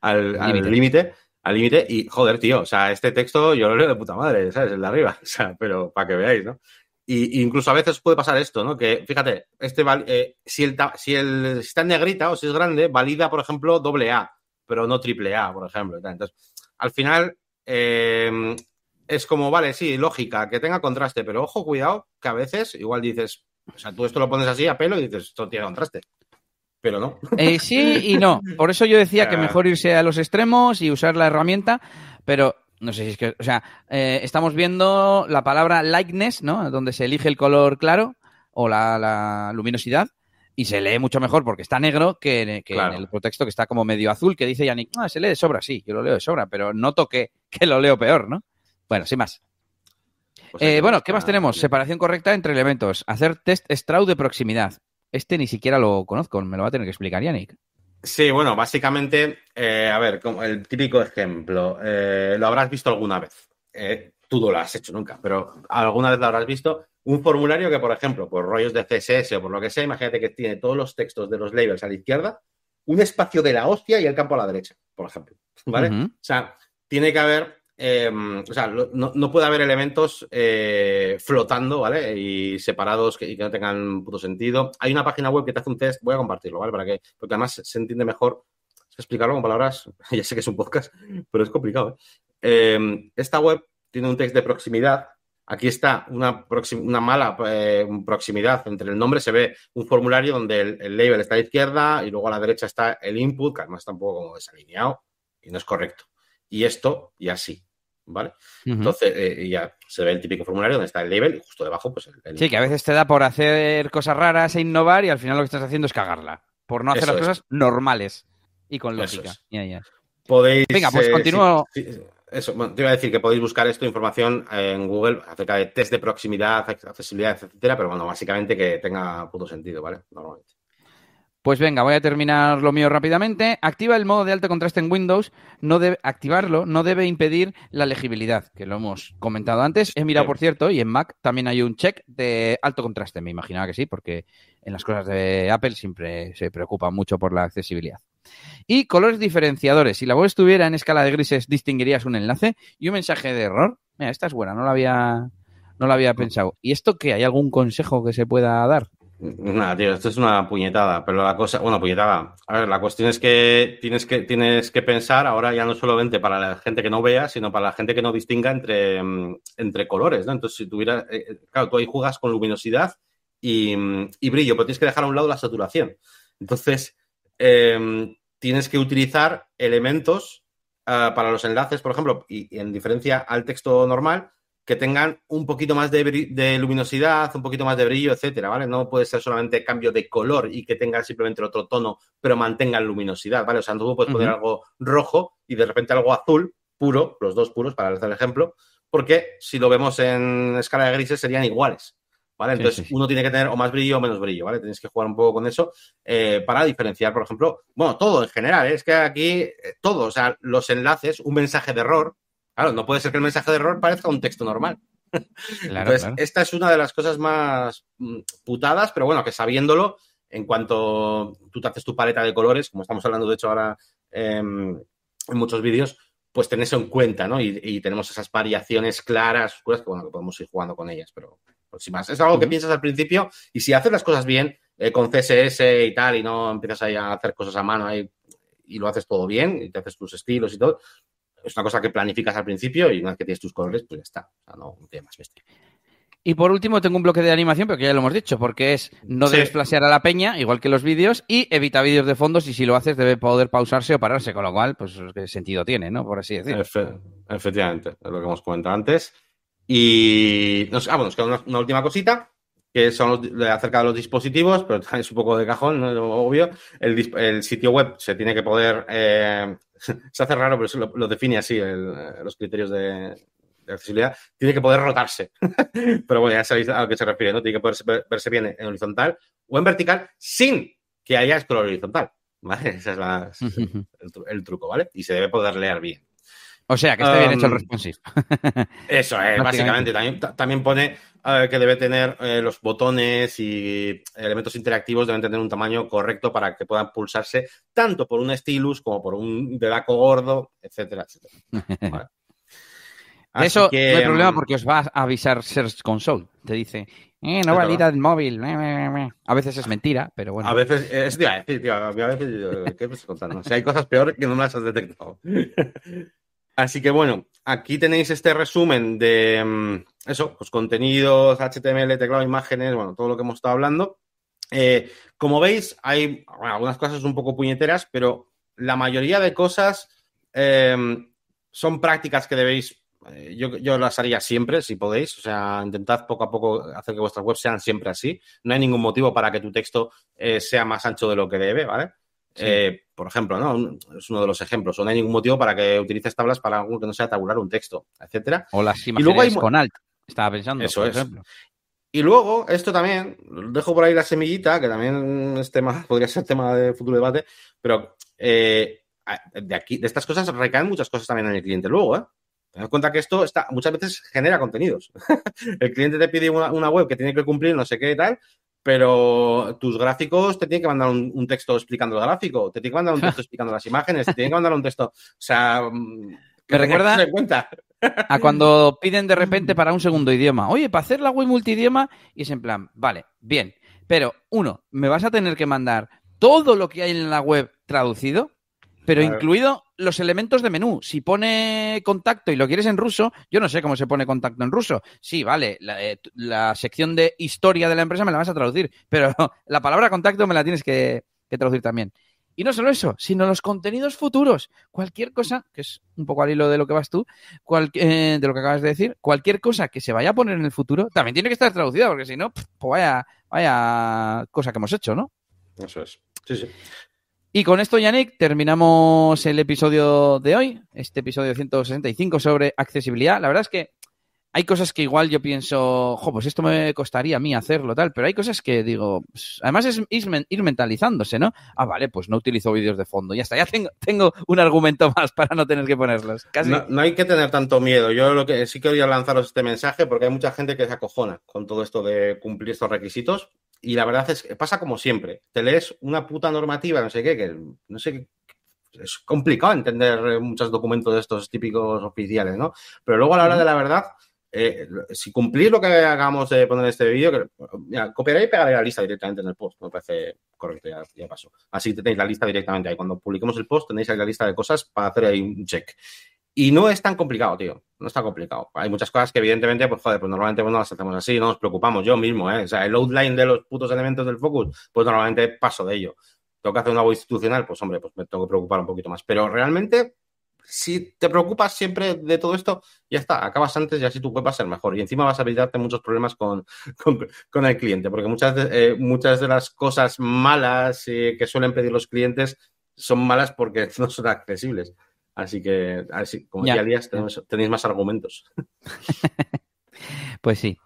límite, al límite, y joder, tío, o sea, este texto yo lo leo de puta madre, ¿sabes? El de arriba, o sea, pero para que veáis, ¿no? Y, incluso a veces puede pasar esto, ¿no? Que fíjate, este eh, si, el, si, el, está en negrita o si es grande, valida, por ejemplo, doble A, pero no triple A, por ejemplo. Entonces, al final, eh, es como, vale, sí, lógica, que tenga contraste, pero ojo, cuidado, que a veces igual dices, o sea, tú esto lo pones así a pelo y dices, esto tiene contraste. Pero no. Eh, sí y no. Por eso yo decía que mejor irse a los extremos y usar la herramienta, pero no sé si es que, o sea, eh, estamos viendo la palabra lightness, ¿no? Donde se elige el color claro o la, luminosidad y se lee mucho mejor porque está negro que, en el contexto que está como medio azul, que dice Yannick, ah, se lee de sobra, sí, yo lo leo de sobra, pero noto que, que lo leo peor, ¿no? Bueno, sin más. Pues eh, bueno, ¿qué más tenemos? Separación correcta entre elementos. Hacer test Straud de proximidad. Este ni siquiera lo conozco, me lo va a tener que explicar Yannick. Sí, bueno, básicamente, eh, a ver, como el típico ejemplo, eh, lo habrás visto alguna vez. tú no lo has hecho nunca, pero alguna vez lo habrás visto. Un formulario que, por ejemplo, por rollos de CSS o por lo que sea, imagínate que tiene todos los textos de los labels a la izquierda, un espacio de la hostia y el campo a la derecha, por ejemplo. ¿Vale? O sea, tiene que haber Em, o sea, no, puede haber elementos eh, flotando, ¿vale? Y separados que, y que no tengan puto sentido. Hay una página web que te hace un test, voy a compartirlo, ¿vale? Para que, porque además se entiende mejor. Explicarlo con palabras, ya sé que es un podcast, pero es complicado, ¿eh? Em, esta web tiene un test de proximidad. Aquí está una, mala eh, proximidad entre el nombre. Se ve un formulario donde el, el, label está a la izquierda y luego a la derecha está el input, que además está un poco como desalineado y no es correcto. Y esto, y así. ¿Vale? Entonces, eh, ya se ve el típico formulario donde está el label y justo debajo, pues el, Sí, que a veces te da por hacer cosas raras e innovar y al final lo que estás haciendo es cagarla. Por no hacer las cosas normales y con lógica. Podéis. Venga, pues eh, continúo. eso, te iba a decir que podéis buscar esto, información en Google acerca de test de proximidad, accesibilidad, etcétera, pero bueno, básicamente que tenga puto sentido, ¿vale? Normalmente. Pues venga, voy a terminar lo mío rápidamente. Activa el modo de alto contraste en Windows. No debe, activarlo no debe impedir la legibilidad, que lo hemos comentado antes. He mirado, por cierto, y en Mac también hay un check de alto contraste. Me imaginaba que sí, porque en las cosas de Apple siempre se preocupa mucho por la accesibilidad. Y colores diferenciadores. Si la voz estuviera en escala de grises, distinguirías un enlace y un mensaje de error. Mira, esta es buena, no la había, no la había pensado. ¿Y esto qué? ¿Hay algún consejo que se pueda dar? Nada, tío, esto es una puñetada, pero la cosa, bueno, puñetada. A ver, la cuestión es que tienes que, tienes que pensar ahora ya no solamente para la gente que no vea, sino para la gente que no distinga entre, mm, entre colores, ¿no? Entonces, si tuviera, eh, eh, claro, tú ahí juegas con luminosidad y, mm, y, brillo, pero tienes que dejar a un lado la saturación. Entonces, em, tienes que utilizar elementos ah, para los enlaces, por ejemplo, y en diferencia al texto normal, que tengan un poquito más de, luminosidad, un poquito más de brillo, etcétera, ¿vale? No puede ser solamente cambio de color y que tengan simplemente otro tono, pero mantengan luminosidad, ¿vale? O sea, tú puedes poner algo rojo y de repente algo azul, puro, los dos puros, para hacer el ejemplo, porque si lo vemos en escala de grises serían iguales. ¿Vale? Entonces, uno tiene que tener o más brillo o menos brillo, ¿vale? Tienes que jugar un poco con eso eh, para diferenciar, por ejemplo, bueno, todo en general, ¿eh? es que aquí eh, todo, o sea, los enlaces, un mensaje de error, claro, no puede ser que el mensaje de error parezca un texto normal. Entonces, esta es una de las cosas más mm, putadas, pero bueno, que sabiéndolo, en cuanto tú te haces tu paleta de colores, como estamos hablando de hecho ahora em, en muchos vídeos, pues ten eso en cuenta, ¿no? Y, tenemos esas variaciones claras, oscuras, que bueno, que podemos ir jugando con ellas, pero por si más. Es algo que piensas al principio y si haces las cosas bien, eh, con CSS y tal, y no empiezas ahí a hacer cosas a mano ahí, y lo haces todo bien, y te haces tus estilos y todo, es una cosa que planificas al principio y una vez que tienes tus colores, pues ya está. O sea, no, tiene más bestia. Y por último, tengo un bloque de animación, pero que ya lo hemos dicho, porque es no debes flashear a la peña, igual que los vídeos, y evita vídeos de fondos, y si lo haces debe poder pausarse o pararse, con lo cual, pues qué sentido tiene, ¿no? Por así decirlo. efectivamente, es lo que hemos comentado antes. Y nos, ah, bueno, nos queda una, última cosita, que son acerca de los dispositivos, pero es un poco de cajón, ¿no? obvio. El, sitio web se tiene que poder, eh, se hace raro, pero eso lo, define así los criterios de, accesibilidad, tiene que poder rotarse. Pero bueno, ya sabéis a lo que se refiere, ¿no? Tiene que poder verse bien en horizontal o en vertical sin que haya scroll horizontal. ¿Vale? Ese es el, truco, ¿vale? Y se debe poder leer bien. O sea, que esté bien hecho el responsive. eso es, básicamente. También, pone que debe tener eh, los botones y elementos interactivos deben tener un tamaño correcto para que puedan pulsarse tanto por un stylus como por un dedaco gordo, etcétera, etcétera. ¿Vale? Eso no hay problema mm, porque os va a avisar Search Console. Te dice, eh, no valida el móvil. A veces es mentira, pero bueno. A veces, es, tío, tío, a veces, ¿qué estás contando? Si hay cosas peores que no las has detectado. Así que bueno, aquí tenéis este resumen de mm, eso, pues contenidos, HTML, teclado, imágenes, bueno, todo lo que hemos estado hablando. Eh, como veis, hay algunas cosas un poco puñeteras, pero la mayoría de cosas eh, son prácticas que debéis eh, yo, las haría siempre, si podéis. O sea, intentad poco a poco hacer que vuestras webs sean siempre así. No hay ningún motivo para que tu texto eh, sea más ancho de lo que debe, ¿vale? Eh, por ejemplo, ¿no? Es uno de los ejemplos. O no hay ningún motivo para que utilices tablas para algo que no sea tabular un texto, etcétera. O las imágenes con alt. Estaba pensando. Eso es. Y luego, esto también, dejo por ahí la semillita, que también es tema, podría ser tema de futuro debate, pero de aquí, de estas cosas recaen muchas cosas también en el cliente luego, ¿eh? Te das cuenta que esto está, muchas veces genera contenidos. el cliente te pide una, web que tiene que cumplir no sé qué y tal, pero tus gráficos te tienen que mandar un, texto explicando el gráfico, te tienen que mandar un texto explicando las imágenes, te tienen que mandar un texto. O sea, mm, me recuerda cuenta. a cuando piden de repente para un segundo idioma. Oye, para hacer la web multidioma, y es en plan, vale, bien. Pero, uno, me vas a tener que mandar todo lo que hay en la web traducido pero incluido los elementos de menú. Si pone contacto y lo quieres en ruso, yo no sé cómo se pone contacto en ruso. Sí, vale, la, eh, sección de historia de la empresa me la vas a traducir, pero la palabra contacto me la tienes que, traducir también. Y no solo eso, sino los contenidos futuros. Cualquier cosa, que es un poco al hilo de lo que vas tú, eh, de lo que acabas de decir, cualquier cosa que se vaya a poner en el futuro también tiene que estar traducida, porque si no, pues vaya, vaya cosa que hemos hecho, ¿no? Eso es. Sí, sí. Y con esto, Yannick, terminamos el episodio de hoy, este episodio 165 sobre accesibilidad. La verdad es que hay cosas que igual yo pienso, jo, pues esto me costaría a mí hacerlo, tal, pero hay cosas que digo, pues, además es ir mentalizándose, ¿no? Ah, vale, pues no utilizo vídeos de fondo, ya está, ya tengo, un argumento más para no tener que ponerlos. No, no, hay que tener tanto miedo. Yo lo que sí quería lanzaros este mensaje porque hay mucha gente que se acojona con todo esto de cumplir estos requisitos y la verdad es que pasa como siempre. Te lees una puta normativa, no sé qué, que no sé qué, es complicado entender muchos documentos de estos típicos oficiales, ¿no? Pero luego a la hora de la verdad, eh, si cumplís lo que hagamos de poner este vídeo, copiaré y pegaré la lista directamente en el post. Me parece correcto, ya, ya pasó. Así tenéis la lista directamente ahí. Cuando publiquemos el post, tenéis ahí la lista de cosas para hacer ahí un check. Y no es tan complicado, tío. No es tan complicado. Hay muchas cosas que, evidentemente, pues joder, pues normalmente no las hacemos así, no nos preocupamos. Yo mismo, ¿eh? O sea, el outline de los putos elementos del focus, pues normalmente paso de ello. Tengo que hacer una web institucional, pues hombre, pues me tengo que preocupar un poquito más. Pero realmente si te preocupas siempre de todo esto, ya está, acabas antes y así tu web va a ser mejor. Y encima vas a evitarte muchos problemas con, con, el cliente, porque muchas de, eh, muchas de las cosas malas eh, que suelen pedir los clientes son malas porque no son accesibles. Así que, así, como ya, días, tenéis más argumentos. pues sí.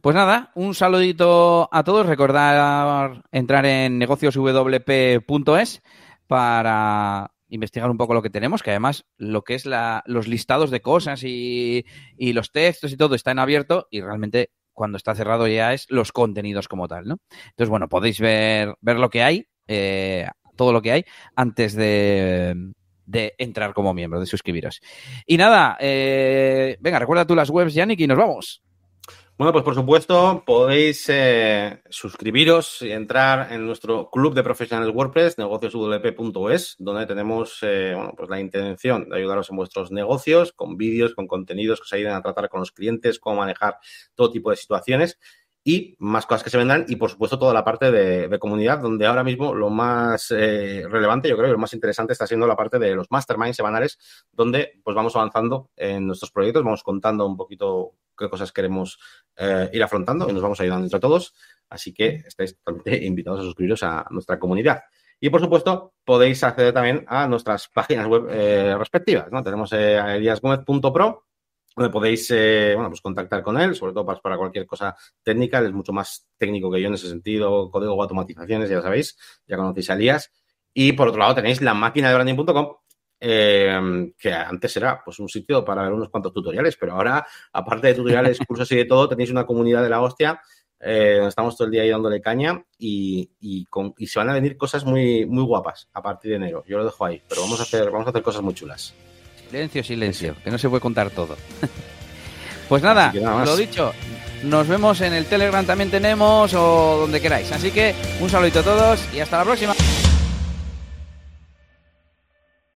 Pues nada, un saludito a todos. Recordar entrar en negocioswp.es para investigar un poco lo que tenemos, que además lo que es la, los listados de cosas y, y, los textos y todo está en abierto y realmente cuando está cerrado ya es los contenidos como tal, ¿no? Entonces, bueno, podéis ver, ver lo que hay, eh, todo lo que hay, antes de, de entrar como miembro, de suscribiros. Y nada, eh, venga, recuerda tú las webs, Yannick, y nos vamos. Bueno, pues por supuesto, podéis eh, suscribiros y entrar en nuestro club de profesionales WordPress, negocioswp.es, donde tenemos eh, bueno, pues la intención de ayudaros en vuestros negocios, con vídeos, con contenidos que os ayuden a tratar con los clientes, cómo manejar todo tipo de situaciones y más cosas que se vendrán y por supuesto toda la parte de, comunidad donde ahora mismo lo más eh, relevante yo creo que lo más interesante está siendo la parte de los masterminds semanales donde pues vamos avanzando en nuestros proyectos vamos contando un poquito qué cosas queremos eh, ir afrontando y nos vamos ayudando entre todos así que estáis totalmente invitados a suscribiros a nuestra comunidad y por supuesto podéis acceder también a nuestras páginas web eh, respectivas ¿no? tenemos eh, eliasgomez.pro donde podéis eh, bueno, pues contactar con él, sobre todo para, cualquier cosa técnica. Él es mucho más técnico que yo en ese sentido, código o automatizaciones, ya sabéis, ya conocéis a Elías. Y por otro lado tenéis la máquina de branding.com, eh, que antes era pues un sitio para ver unos cuantos tutoriales, pero ahora, aparte de tutoriales, cursos y de todo, tenéis una comunidad de la hostia eh, donde estamos todo el día ahí dándole caña y, y, y, se van a venir cosas muy, muy guapas a partir de enero. Yo lo dejo ahí, pero vamos a hacer, vamos a hacer cosas muy chulas. Silencio, silencio, que no se puede contar todo. pues nada, lo dicho, nos vemos en el Telegram también tenemos o donde queráis. Así que un saludito a todos y hasta la próxima.